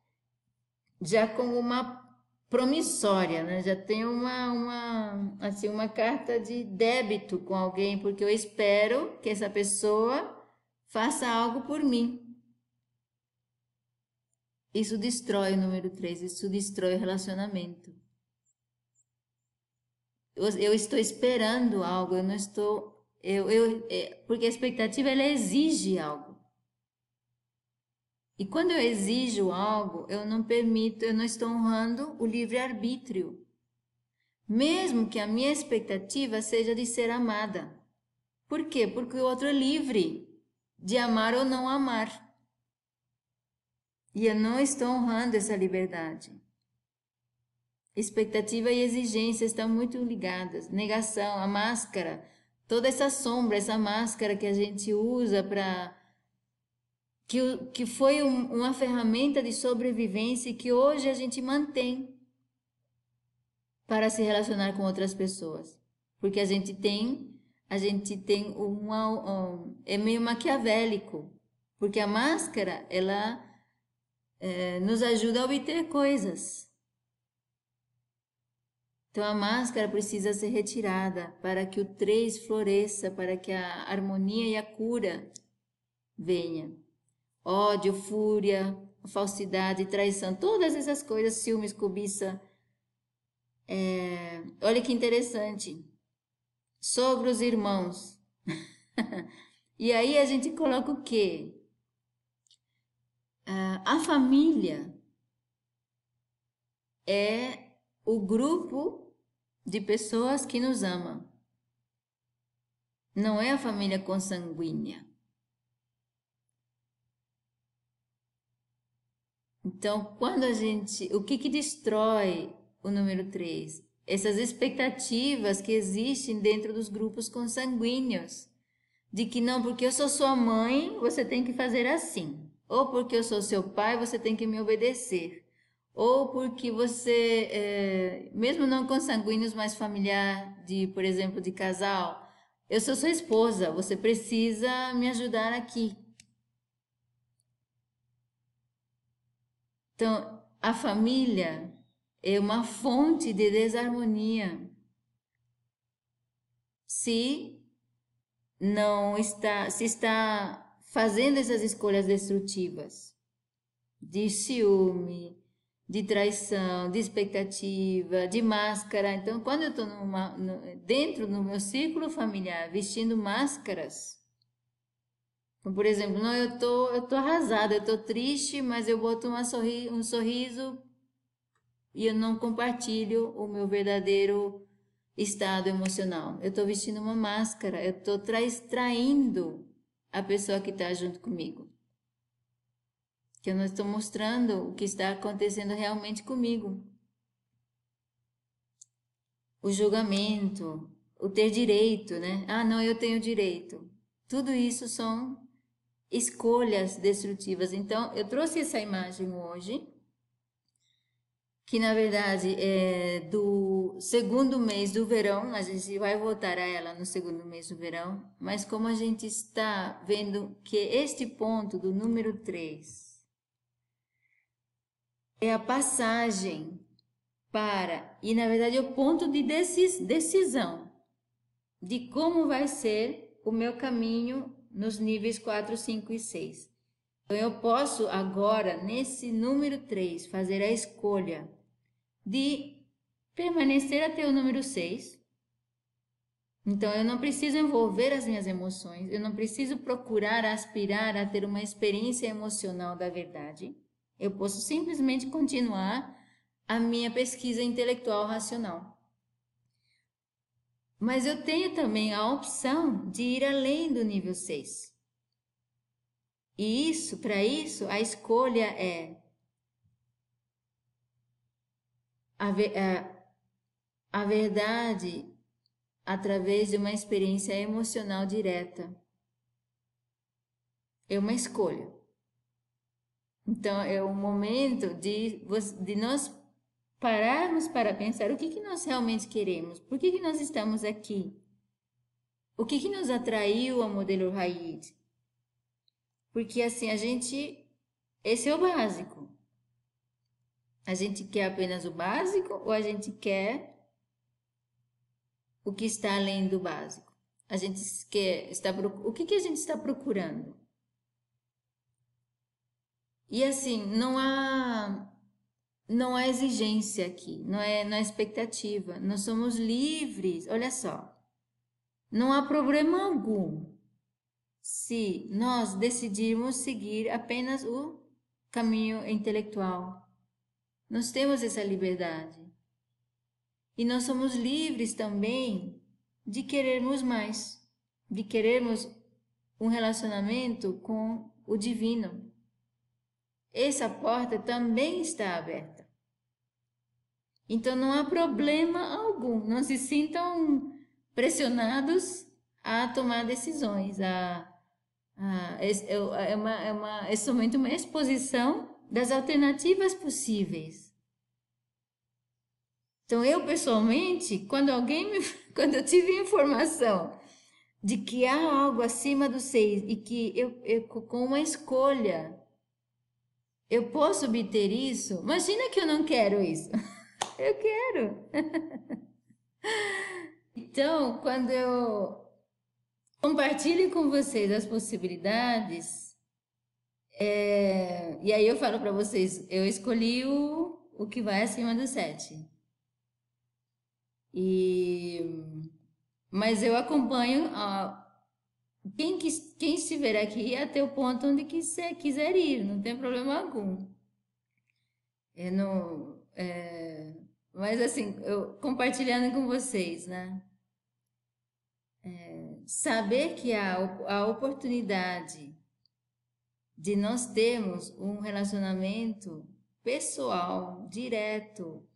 já com uma promissória, né? Já tenho uma, uma, assim, uma carta de débito com alguém, porque eu espero que essa pessoa faça algo por mim. Isso destrói o número 3, isso destrói o relacionamento. Eu, eu estou esperando algo, eu não estou Eu, eu, é, porque a expectativa ela exige algo. E quando eu exijo algo, eu não permito, eu não estou honrando o livre-arbítrio. Mesmo que a minha expectativa seja de ser amada. Por quê? Porque o outro é livre de amar ou não amar. E eu não estou honrando essa liberdade. Expectativa e exigência estão muito ligadas. Negação, a máscara, toda essa sombra, essa máscara que a gente usa para. Que, que foi um, uma ferramenta de sobrevivência que hoje a gente mantém para se relacionar com outras pessoas. Porque a gente tem. A gente tem uma. Um, é meio maquiavélico. Porque a máscara, ela é, nos ajuda a obter coisas. Então a máscara precisa ser retirada para que o três floresça, para que a harmonia e a cura venha. Ódio, fúria, falsidade, traição, todas essas coisas, ciúmes, cobiça. É... Olha que interessante. Sogros e irmãos. e aí a gente coloca o quê? a família é o grupo de pessoas que nos ama. Não é a família consanguínea. Então, quando a gente. O que, que destrói o número 3? Essas expectativas que existem dentro dos grupos consanguíneos. De que não, porque eu sou sua mãe, você tem que fazer assim. Ou porque eu sou seu pai, você tem que me obedecer. Ou porque você, é, mesmo não consanguíneos, mas familiar, de, por exemplo, de casal, eu sou sua esposa, você precisa me ajudar aqui. Então, a família é uma fonte de desarmonia. Se não está, se está fazendo essas escolhas destrutivas de ciúme, de traição, de expectativa, de máscara. Então, quando eu estou dentro do meu círculo familiar vestindo máscaras, por exemplo, não, eu tô, eu tô arrasada, eu tô triste, mas eu boto uma sorri um sorriso e eu não compartilho o meu verdadeiro estado emocional. Eu estou vestindo uma máscara, eu estou traindo a pessoa que está junto comigo. Que eu não estou mostrando o que está acontecendo realmente comigo. O julgamento, o ter direito, né? Ah, não, eu tenho direito. Tudo isso são escolhas destrutivas. Então, eu trouxe essa imagem hoje que na verdade é do segundo mês do verão, a gente vai voltar a ela no segundo mês do verão, mas como a gente está vendo que este ponto do número 3 é a passagem para, e na verdade é o ponto de decisão de como vai ser o meu caminho nos níveis 4, 5 e 6. Então, eu posso agora, nesse número 3, fazer a escolha de permanecer até o número 6. Então, eu não preciso envolver as minhas emoções, eu não preciso procurar aspirar a ter uma experiência emocional da verdade. Eu posso simplesmente continuar a minha pesquisa intelectual racional. Mas eu tenho também a opção de ir além do nível 6. E isso, para isso, a escolha é a, a, a verdade através de uma experiência emocional direta. É uma escolha. Então, é o momento de, de nós pararmos para pensar o que, que nós realmente queremos, por que, que nós estamos aqui, o que, que nos atraiu ao modelo Raid. Porque assim, a gente, esse é o básico. A gente quer apenas o básico ou a gente quer o que está além do básico? A gente quer está o que que a gente está procurando? E assim, não há não há exigência aqui, não é, não é expectativa. Nós somos livres. Olha só. não há problema algum se nós decidirmos seguir apenas o caminho intelectual. Nós temos essa liberdade. E nós somos livres também de querermos mais, de querermos um relacionamento com o divino. Essa porta também está aberta. Então não há problema algum, não se sintam pressionados a tomar decisões. A, a, é, uma, é, uma, é somente uma exposição das alternativas possíveis. Então, eu pessoalmente, quando alguém me, quando eu tive informação de que há algo acima do seis e que eu, eu com uma escolha eu posso obter isso, imagina que eu não quero isso. Eu quero. Então, quando eu compartilho com vocês as possibilidades, é, e aí eu falo para vocês, eu escolhi o, o que vai acima do sete. E, mas eu acompanho quem, quem estiver aqui até o ponto onde quiser, quiser ir, não tem problema algum. Eu não, é, mas assim, eu, compartilhando com vocês, né? É, saber que há a oportunidade de nós termos um relacionamento pessoal, direto,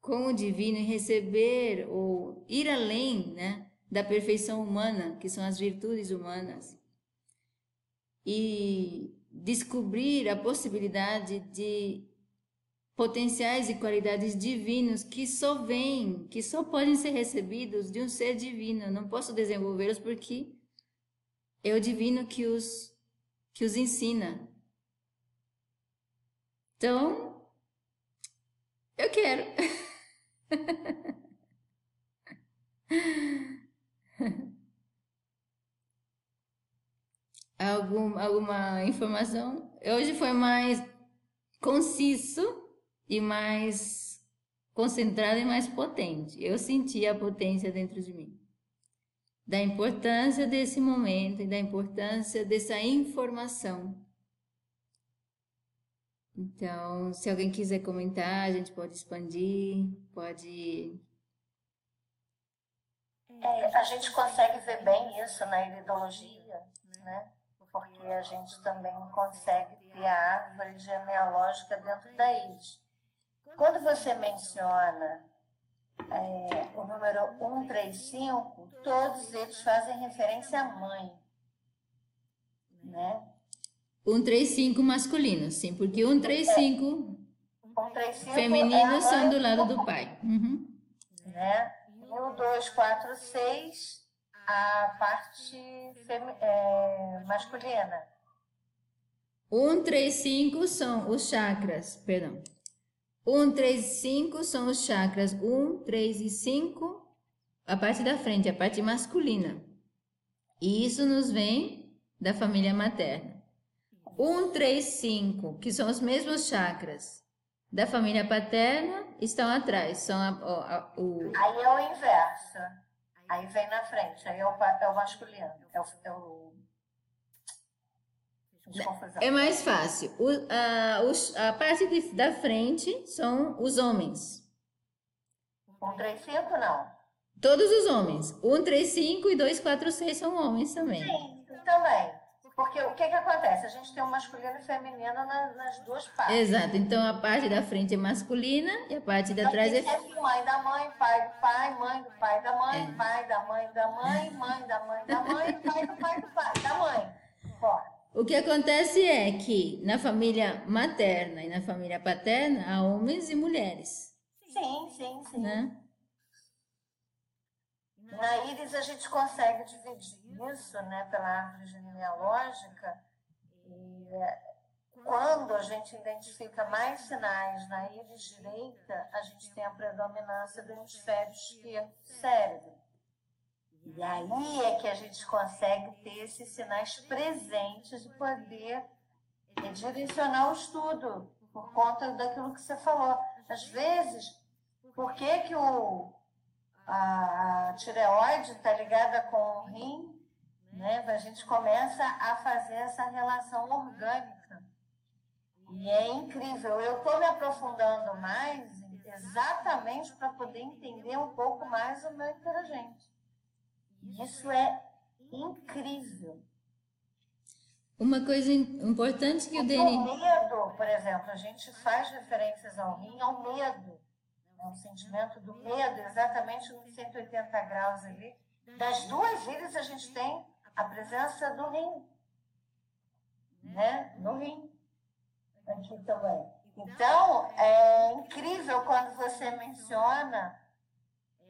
com o divino e receber ou ir além né, da perfeição humana, que são as virtudes humanas, e descobrir a possibilidade de potenciais e qualidades divinos que só vêm, que só podem ser recebidos de um ser divino. Eu não posso desenvolvê-los porque é o divino que os que os ensina. Então, eu quero. Algum, alguma informação? Hoje foi mais conciso e mais concentrado e mais potente. Eu senti a potência dentro de mim. Da importância desse momento e da importância dessa informação. Então, se alguém quiser comentar, a gente pode expandir, pode é, a gente consegue ver bem isso na iridologia, né? porque a gente também consegue ter a árvore genealógica dentro da íris. Quando você menciona é, o número 135, todos eles fazem referência à mãe. Né? 135 masculino, sim, porque 135, é, 135 femininos é são do lado do pai. Uhum. Né? no 246 a parte é, masculina. 1, 3, 5 são os chakras, perdão. 1, 3, 5 são os chakras 1, 3 e 5, a parte da frente, a parte masculina. E isso nos vem da família materna. 1, 3, 5, que são os mesmos chakras da família paterna estão atrás. São a, a, o... Aí é o inverso. Aí vem na frente. Aí é o, é o masculino. É o, é o... É mais fácil. O, a, os, a parte de, da frente são os homens. 135 não. Todos os homens. 135 e 246 são homens também. Sim, também. Porque o que, que acontece? A gente tem o masculino e o feminino nas, nas duas partes. Exato. Então a parte da frente é masculina e a parte de trás é. É mãe da mãe, pai do pai, mãe do pai da mãe, é. pai da mãe da mãe, mãe da mãe da mãe, pai do pai do pai, da mãe. Fora. O que acontece é que na família materna e na família paterna há homens e mulheres. Sim, sim, sim. Né? Na íris a gente consegue dividir isso né, pela árvore genealógica e é, quando a gente identifica mais sinais na íris direita, a gente tem a predominância do hemisfério esquerdo do cérebro. E aí é que a gente consegue ter esses sinais presentes e poder direcionar o estudo por conta daquilo que você falou. Às vezes, por que, que o a tireoide está ligada com o rim, né? A gente começa a fazer essa relação orgânica. E é incrível. Eu estou me aprofundando mais exatamente para poder entender um pouco mais o meu interagente. Isso é incrível. Uma coisa importante que o Deni. O medo, por exemplo, a gente faz referências ao rim, ao medo. Né? O sentimento do medo, exatamente nos 180 graus ali. Das duas ilhas, a gente tem a presença do rim. Né? No rim. Aqui também. Então, é incrível quando você menciona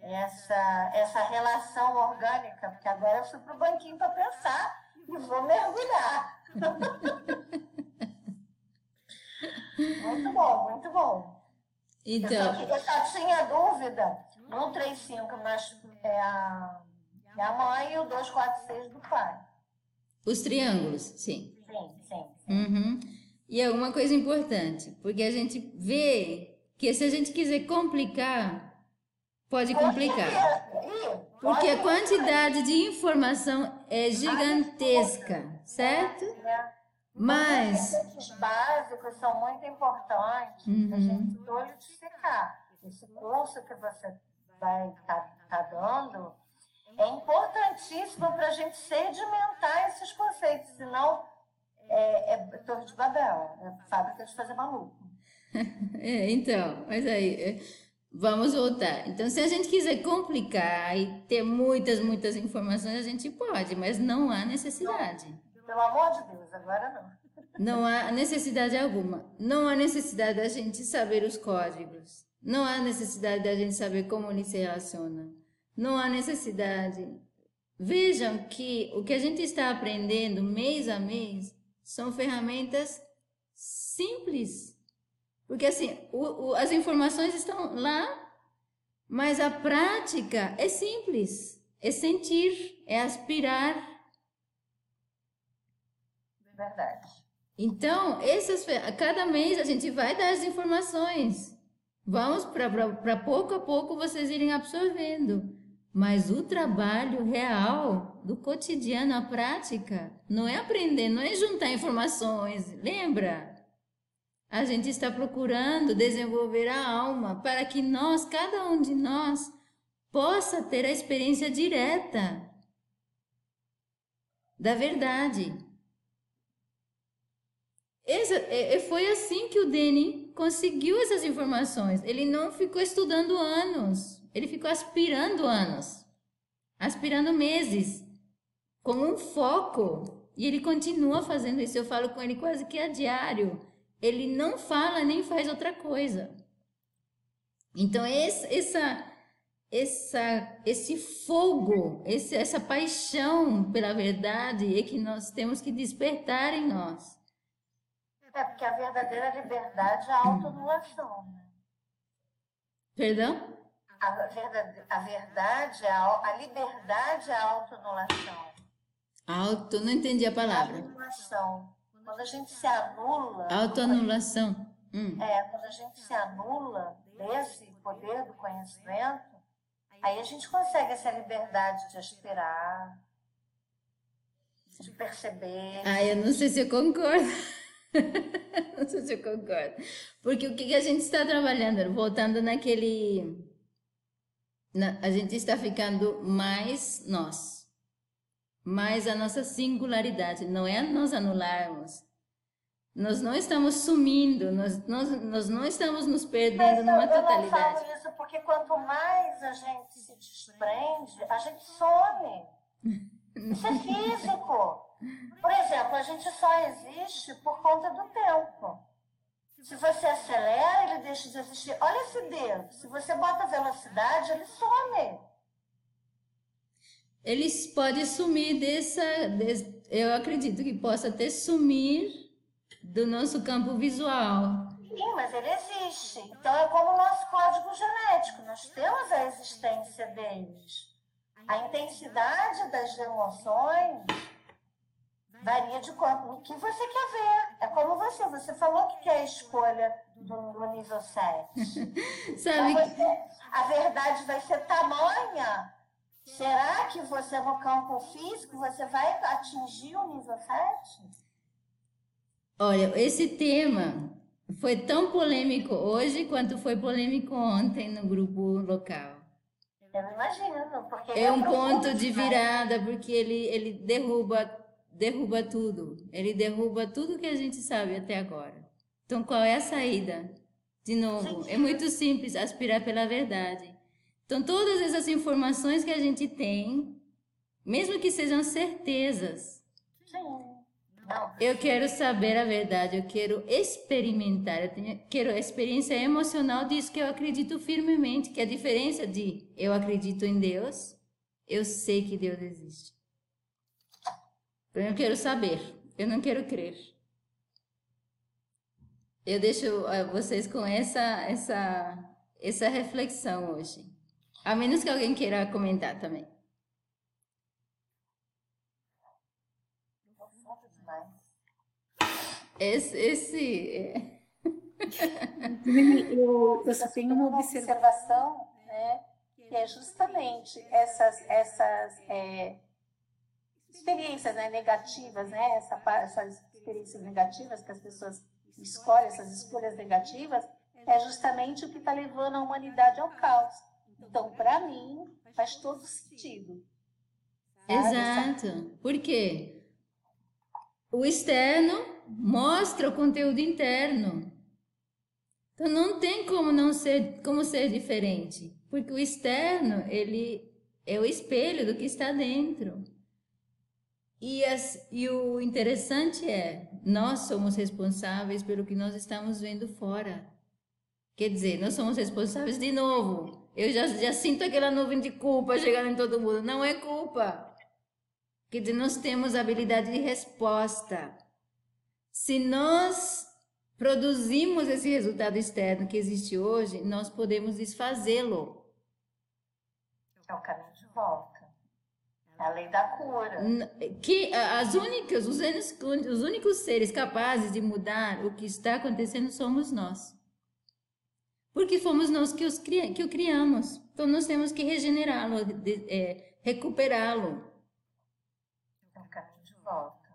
essa, essa relação orgânica, porque agora eu fui para o banquinho para pensar e vou mergulhar. muito bom, muito bom. Então. Eu só, eu só tinha dúvida no 35, mas é a, é a mãe e o 246 do pai. Os triângulos, sim. Sim, sim. sim. Uhum. E é uma coisa importante, porque a gente vê que se a gente quiser complicar, pode complicar. Porque a quantidade de informação é gigantesca, certo? Mas. Os básicos são muito importantes uhum. a gente solidificar. Esse curso que você vai estar tá, tá dando é importantíssimo para a gente sedimentar esses conceitos, senão é, é Torre de Babel, é fábrica de fazer maluco. é, então, mas aí. É Vamos voltar. Então, se a gente quiser complicar e ter muitas, muitas informações, a gente pode, mas não há necessidade. Não, pelo amor de Deus, agora não. Não há necessidade alguma. Não há necessidade da gente saber os códigos. Não há necessidade da gente saber como ele se relaciona. Não há necessidade. Vejam que o que a gente está aprendendo mês a mês são ferramentas simples porque assim, o, o, as informações estão lá, mas a prática é simples. É sentir, é aspirar. Verdade. Então, essas, cada mês a gente vai dar as informações. Vamos para pouco a pouco vocês irem absorvendo. Mas o trabalho real do cotidiano, a prática, não é aprender, não é juntar informações. Lembra? A gente está procurando desenvolver a alma para que nós, cada um de nós, possa ter a experiência direta da verdade. Esse, é, é, foi assim que o Deni conseguiu essas informações. Ele não ficou estudando anos, ele ficou aspirando anos, aspirando meses, com um foco. E ele continua fazendo isso. Eu falo com ele quase que a diário ele não fala nem faz outra coisa. Então, esse, essa, essa, esse fogo, esse, essa paixão pela verdade é que nós temos que despertar em nós. É porque a verdadeira liberdade é a autoanulação. Né? Perdão? A verdade, a verdade é a, a liberdade é a autoanulação. Auto, não entendi a palavra. Autoanulação. Quando a gente se anula. Autoanulação. Hum. É, quando a gente se anula desse poder do conhecimento, aí a gente consegue essa liberdade de aspirar, de perceber. Ah, eu não sei se eu concordo. não sei se eu concordo. Porque o que a gente está trabalhando, voltando naquele. Na, a gente está ficando mais nós mas a nossa singularidade, não é nós anularmos. Nós não estamos sumindo, nós, nós, nós não estamos nos perdendo numa totalidade. Eu não falo isso porque quanto mais a gente se desprende, a gente some. Isso é físico. Por exemplo, a gente só existe por conta do tempo. Se você acelera, ele deixa de existir. Olha esse dedo. Se você bota velocidade, ele some eles podem sumir dessa. eu acredito que possa até sumir do nosso campo visual. Sim, mas ele existe. Então é como o nosso código genético, nós temos a existência deles. A intensidade das emoções Varia de como, o que você quer ver. É como você, você falou que quer a escolha do, do nível 7. Sabe? Você, a verdade vai ser tamanha. Será que você no campo físico você vai atingir o nível 7? Olha, esse tema foi tão polêmico hoje quanto foi polêmico ontem no grupo local. Eu imagino, porque é um ponto de virada, porque ele, ele derruba derruba tudo. Ele derruba tudo que a gente sabe até agora. Então, qual é a saída? De novo, é muito simples aspirar pela verdade. Então, todas essas informações que a gente tem, mesmo que sejam certezas, eu quero saber a verdade, eu quero experimentar, eu tenho, quero a experiência emocional disso que eu acredito firmemente, que a diferença de eu acredito em Deus, eu sei que Deus existe. Eu quero saber, eu não quero crer. Eu deixo eh, vocês com essa, essa, essa reflexão hoje. A menos que alguém queira comentar também. Esse. esse é. eu, eu só tenho uma observação, né, que é justamente essas, essas é, experiências né, negativas, né, essa, essas experiências negativas que as pessoas escolhem, essas escolhas negativas, é justamente o que está levando a humanidade ao caos. Então, para mim, faz todo sentido. Sabe? Exato. Por quê? O externo mostra o conteúdo interno. Então não tem como não ser como ser diferente, porque o externo ele é o espelho do que está dentro. E, as, e o interessante é, nós somos responsáveis pelo que nós estamos vendo fora. Quer dizer, nós somos responsáveis de novo. Eu já, já sinto aquela nuvem de culpa chegando em todo mundo. Não é culpa. Dizer, nós temos habilidade de resposta. Se nós produzimos esse resultado externo que existe hoje, nós podemos desfazê-lo. É o caminho de volta. A lei da cura. Que as únicas, os únicos, os únicos seres capazes de mudar o que está acontecendo somos nós. Porque fomos nós que, os, que o criamos. Então nós temos que regenerá-lo, é, recuperá-lo. Um caminho de volta.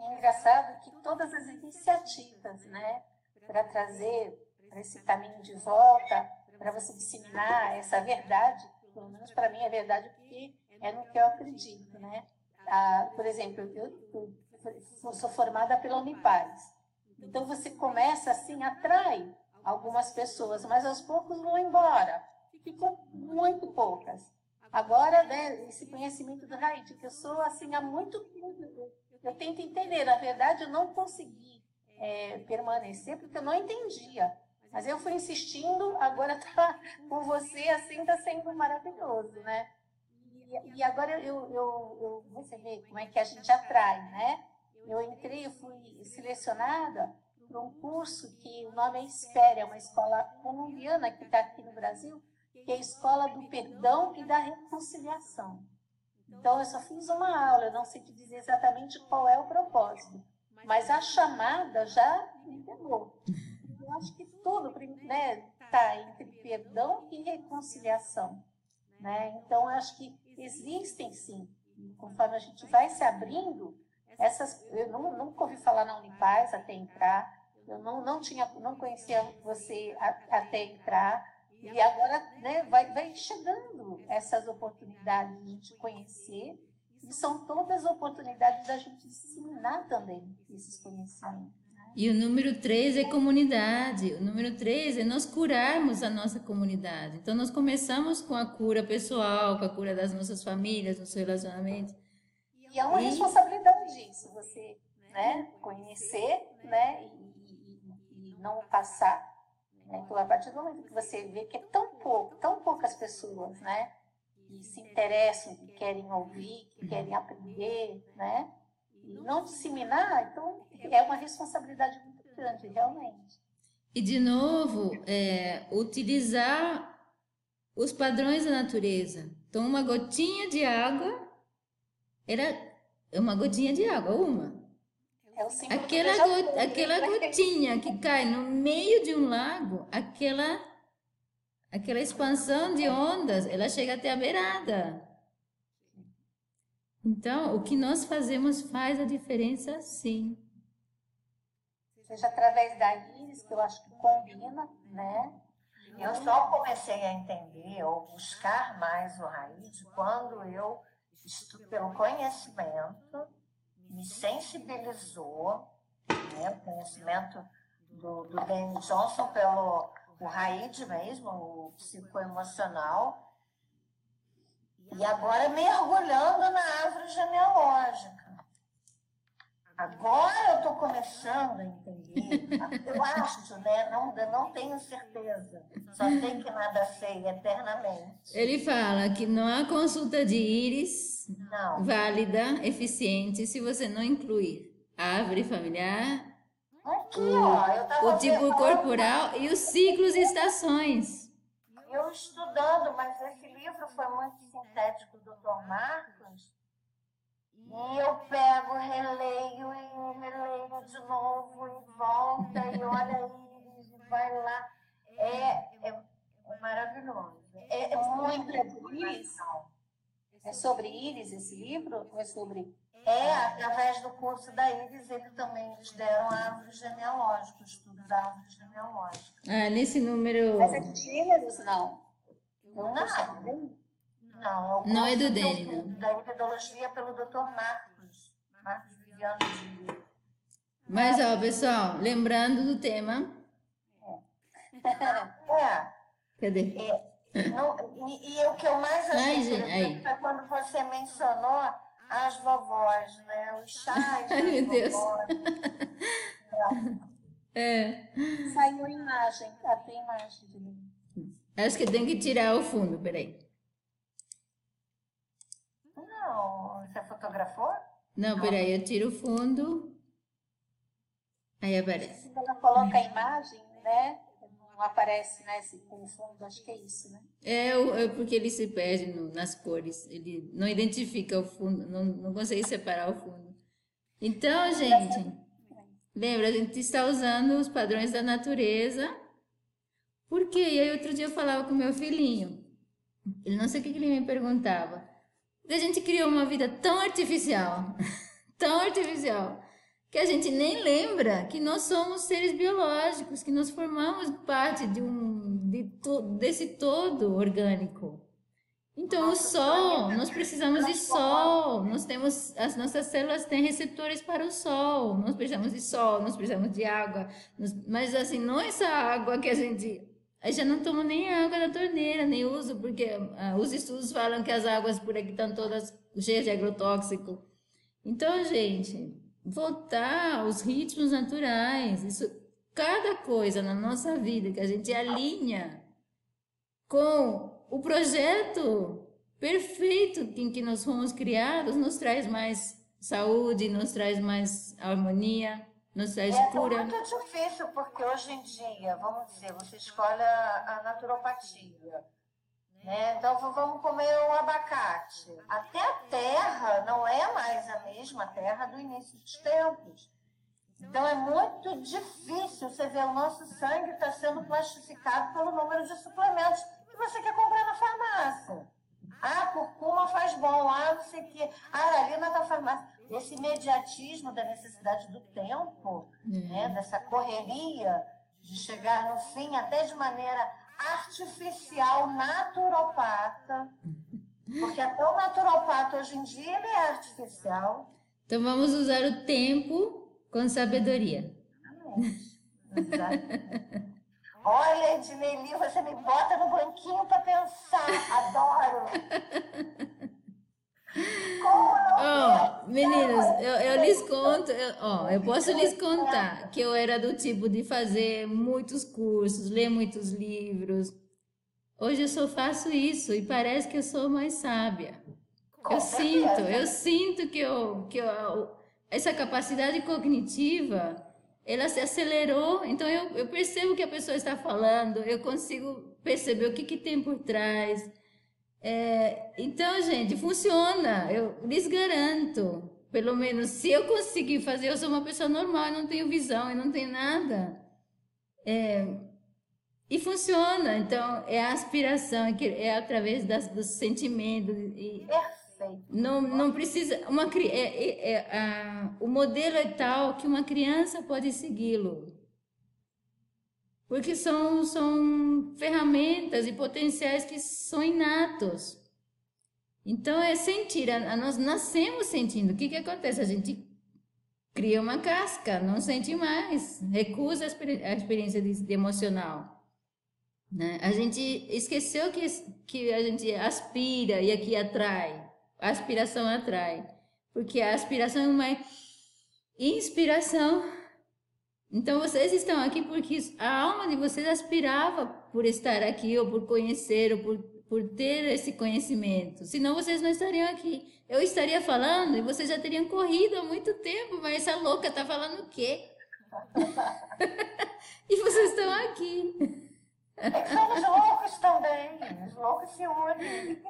É engraçado que todas as iniciativas, né, para trazer para esse caminho de volta, para você disseminar essa verdade, pelo menos para mim é verdade, porque é no que eu acredito, né? Ah, por exemplo, eu, eu sou formada pela Unipaz. Então você começa assim, atrai algumas pessoas, mas aos poucos vão embora. Ficam muito poucas. Agora, né, esse conhecimento do Raid, que eu sou assim há muito tempo, eu tento entender. Na verdade, eu não consegui é, permanecer porque eu não entendia. Mas eu fui insistindo, agora tá com você, assim está sendo maravilhoso, né? E, agora eu, eu, eu, você vê como é que a gente atrai, né? Eu entrei, eu fui selecionada para um curso que o nome é Espere, é uma escola colombiana que está aqui no Brasil, que é a Escola do Perdão e da Reconciliação. Então, eu só fiz uma aula, eu não sei te dizer exatamente qual é o propósito, mas a chamada já me pegou. Eu acho que tudo está né, tá entre perdão e reconciliação. Né? Então, acho que existem sim, conforme a gente vai se abrindo, essas, eu não, nunca ouvi falar na Unipaz até entrar, eu não, não, tinha, não conhecia você a, até entrar, e agora né, vai, vai chegando essas oportunidades de gente conhecer, e são todas oportunidades da gente disseminar também esses conhecimentos. E o número três é comunidade. O número três é nós curarmos a nossa comunidade. Então, nós começamos com a cura pessoal, com a cura das nossas famílias, nos relacionamentos. E é uma e... responsabilidade isso, você né, conhecer né, não passar. Né? Então, a partir do momento que você vê que é tão pouco, tão poucas pessoas né, que se interessam, que querem ouvir, que querem aprender, né? e não disseminar, então é uma responsabilidade muito grande, realmente. E, de novo, é, utilizar os padrões da natureza. Então, uma gotinha de água era uma gotinha de água, uma. É o símbolo Aquela, go- né? aquela gotinha que cai no meio de um lago, aquela, aquela expansão de ondas, ela chega até a beirada. Então, o que nós fazemos faz a diferença, sim. Seja através da íris, que eu acho que combina, né? Eu só comecei a entender ou buscar mais o Raid quando eu, pelo conhecimento, me sensibilizou, né, o conhecimento do, do Danny Johnson pelo o Raid mesmo, o psicoemocional, e agora mergulhando na árvore genealógica. Agora eu estou começando a entender. Eu acho, né? Não, não tenho certeza. Só sei que nada sei eternamente. Ele fala que não há consulta de íris Não. válida, eficiente, se você não incluir a árvore familiar, Aqui, ó, eu estava o tipo corporal e os ciclos e estações. Eu estudando, mas esse livro foi muito sintético do Dr. Marcos. E eu pego, releio e releio de novo e volta e olha aí, e vai lá. É, é maravilhoso. É, é muito educação. É sobre íris esse livro? Ou é sobre. É, através do curso da Iris, ele também eles deram árvore genealógica, estudo da árvore genealógica. Ah, nesse número. Mas é de gêneros, não. Não, não, é o Não é do Dene, não. Da epidologia pelo Dr. Marcos. Marcos Viviano de Mas, ó, pessoal, lembrando do tema. É, Cadê? não, e, e o que eu mais achei interessante foi quando você mencionou as vovós, né? Os chás Ai, das meu Deus. vovós. É. Saiu a imagem. Ah, tem imagem de mim. Acho que tem que tirar o fundo, peraí. Não, você fotografou? Não, peraí, eu tiro o fundo. Aí aparece. Quando ela coloca a imagem, né? Não aparece, né? Com o fundo, acho que é isso, né? É, é porque ele se perde no- nas cores. Ele não identifica o fundo, não, não consegue separar o fundo. Então, gente, lembra, a gente está usando os padrões da natureza. Por quê? E aí, outro dia eu falava com meu filhinho. Ele não sei o que que ele me perguntava. A gente criou uma vida tão artificial, tão artificial, que a gente nem lembra que nós somos seres biológicos, que nós formamos parte de um de to, desse todo orgânico. Então, o sol, nós precisamos de sol, nós temos, as nossas células têm receptores para o sol, nós precisamos de sol, nós precisamos de água, nós- mas assim, não essa água que a gente, eu já não tomo nem água da torneira, nem uso, porque ah, os estudos falam que as águas por aqui estão todas cheias de agrotóxico. Então, gente, voltar aos ritmos naturais, isso, cada coisa na nossa vida que a gente alinha com o projeto perfeito em que nós fomos criados, nos traz mais saúde, nos traz mais harmonia, nos É cura. muito difícil, porque hoje em dia, vamos dizer, você escolhe a, a naturopatia. Né? Então, vamos comer o abacate. Até a terra não é mais a mesma terra do início dos tempos. Então, é muito difícil você ver o nosso sangue está sendo plastificado pelo número de suplementos que você quer comprar na farmácia. Ah, curcuma faz bom, ah, não sei o quê. Ah, aralina da farmácia. Esse imediatismo da necessidade do tempo, né, dessa correria de chegar no fim até de maneira artificial, naturopata. Porque até o naturopata hoje em dia ele é artificial. Então vamos usar o tempo com sabedoria. Exato. Olha, Edneli, você me bota no banquinho para pensar. Adoro. Ó, meninos, eu, eu lhes conto, eu, ó, eu posso lhes contar que eu era do tipo de fazer muitos cursos, ler muitos livros. Hoje eu só faço isso e parece que eu sou mais sábia. Eu sinto, eu sinto que, eu, que eu, essa capacidade cognitiva, ela se acelerou. Então eu, eu percebo o que a pessoa está falando, eu consigo perceber o que, que tem por trás. É, então, gente, funciona, eu lhes garanto. pelo menos se eu conseguir fazer, eu sou uma pessoa normal, eu não tenho visão, eu não tenho nada. É, e funciona, então é a aspiração, é, é através das, dos sentimentos. E Perfeito. Não, não precisa. Uma, é, é, é, a, o modelo é tal que uma criança pode segui-lo. Porque são, são ferramentas e potenciais que são inatos. Então é sentir, a, a, nós nascemos sentindo. O que, que acontece? A gente cria uma casca, não sente mais, recusa a, a experiência de, de emocional. Né? A gente esqueceu que, que a gente aspira e aqui atrai. A aspiração atrai. Porque a aspiração é uma inspiração. Então vocês estão aqui porque a alma de vocês aspirava por estar aqui, ou por conhecer, ou por, por ter esse conhecimento. Senão vocês não estariam aqui. Eu estaria falando e vocês já teriam corrido há muito tempo, mas essa louca está falando o quê? e vocês estão aqui. É que somos loucos também. Os loucos se unem.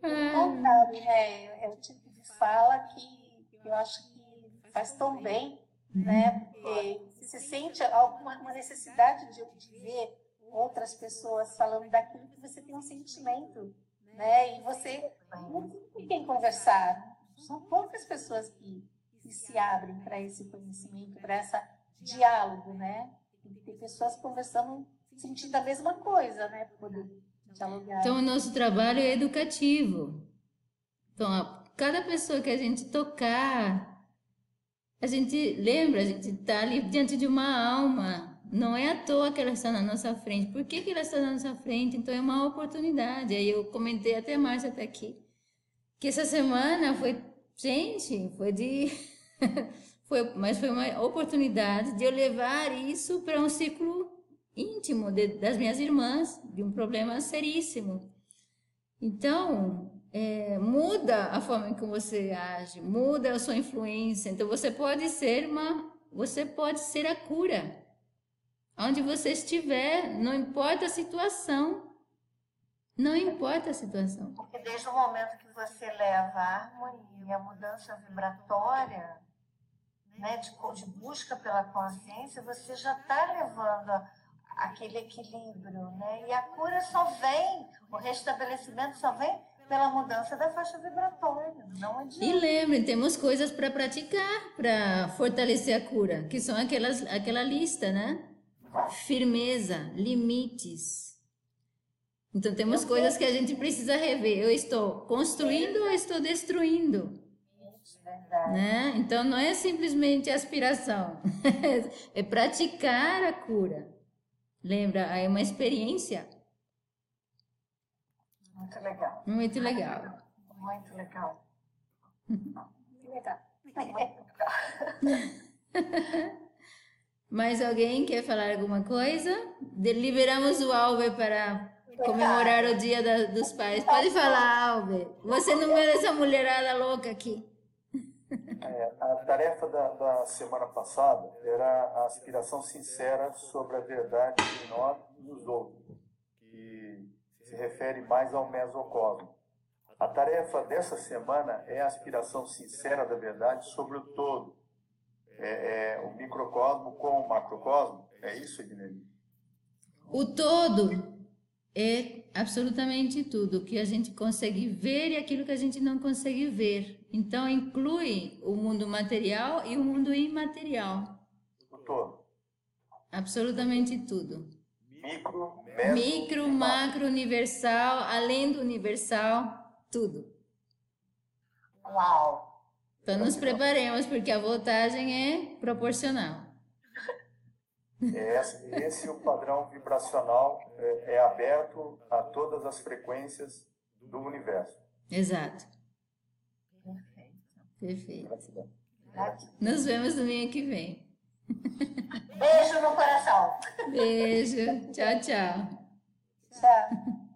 Contrário, né? É o tipo de fala que eu acho que faz tão bem, né? Porque você sente alguma uma necessidade de, de ver outras pessoas falando daquilo que você tem um sentimento, né? E você não tem com quem conversar. São poucas pessoas que, que se abrem para esse conhecimento, para esse diálogo, né? Tem que ter pessoas conversando, sentindo a mesma coisa, né? Para poder dialogar. Então, o nosso trabalho é educativo. Então, cada pessoa que a gente tocar, a gente lembra, a gente está ali diante de uma alma. Não é à toa que ela está na nossa frente. Por que, que ela está na nossa frente? Então, é uma oportunidade. Aí eu comentei até mais até aqui. Que essa semana foi, gente, foi de Foi, mas foi uma oportunidade de eu levar isso para um círculo íntimo de, das minhas irmãs, de um problema seríssimo. Então, é, muda a forma que você age, muda a sua influência. Então, você pode ser uma, você pode ser a cura. Onde você estiver, não importa a situação, não importa a situação. Porque desde o momento que você leva a harmonia, a mudança vibratória, né, de, de busca pela consciência, você já está levando aquele equilíbrio, né? E a cura só vem, o restabelecimento só vem pela mudança da faixa vibratória, não adianta. E lembrem, temos coisas para praticar para fortalecer a cura, que são aquelas, aquela lista, né? Firmeza, limites. Então temos coisas que a gente precisa rever. Eu estou construindo ou estou destruindo? Né? Então não é simplesmente aspiração, é praticar a cura. Lembra? É uma experiência. Muito legal. Muito legal. Muito legal. Muito legal. Mais alguém quer falar alguma coisa? Liberamos o Alber para comemorar o Dia da, dos Pais. Pode falar, Alber. Você não vê essa mulherada louca aqui. É, a tarefa da, da, semana passada era a aspiração sincera sobre a verdade em nós e nos outros, que se refere mais ao mesocosmo. A tarefa dessa semana é a aspiração sincera da verdade sobre o todo, é, é o microcosmo com o macrocosmo. É isso, Ednei? O todo é absolutamente tudo, que a gente consegue ver e aquilo que a gente não consegue ver. Então, inclui o mundo material e o mundo imaterial. Todo. Absolutamente tudo. Micro, Micro, macro, universal, além do universal, tudo. Uau! Então, nos preparemos, porque a voltagem é proporcional. Esse, esse o padrão vibracional é, é, aberto a todas as frequências do universo. Exato. Perfeito. Perfeito. Nos vemos domingo que vem. Beijo no coração. Beijo. Tchau, tchau. Tchau.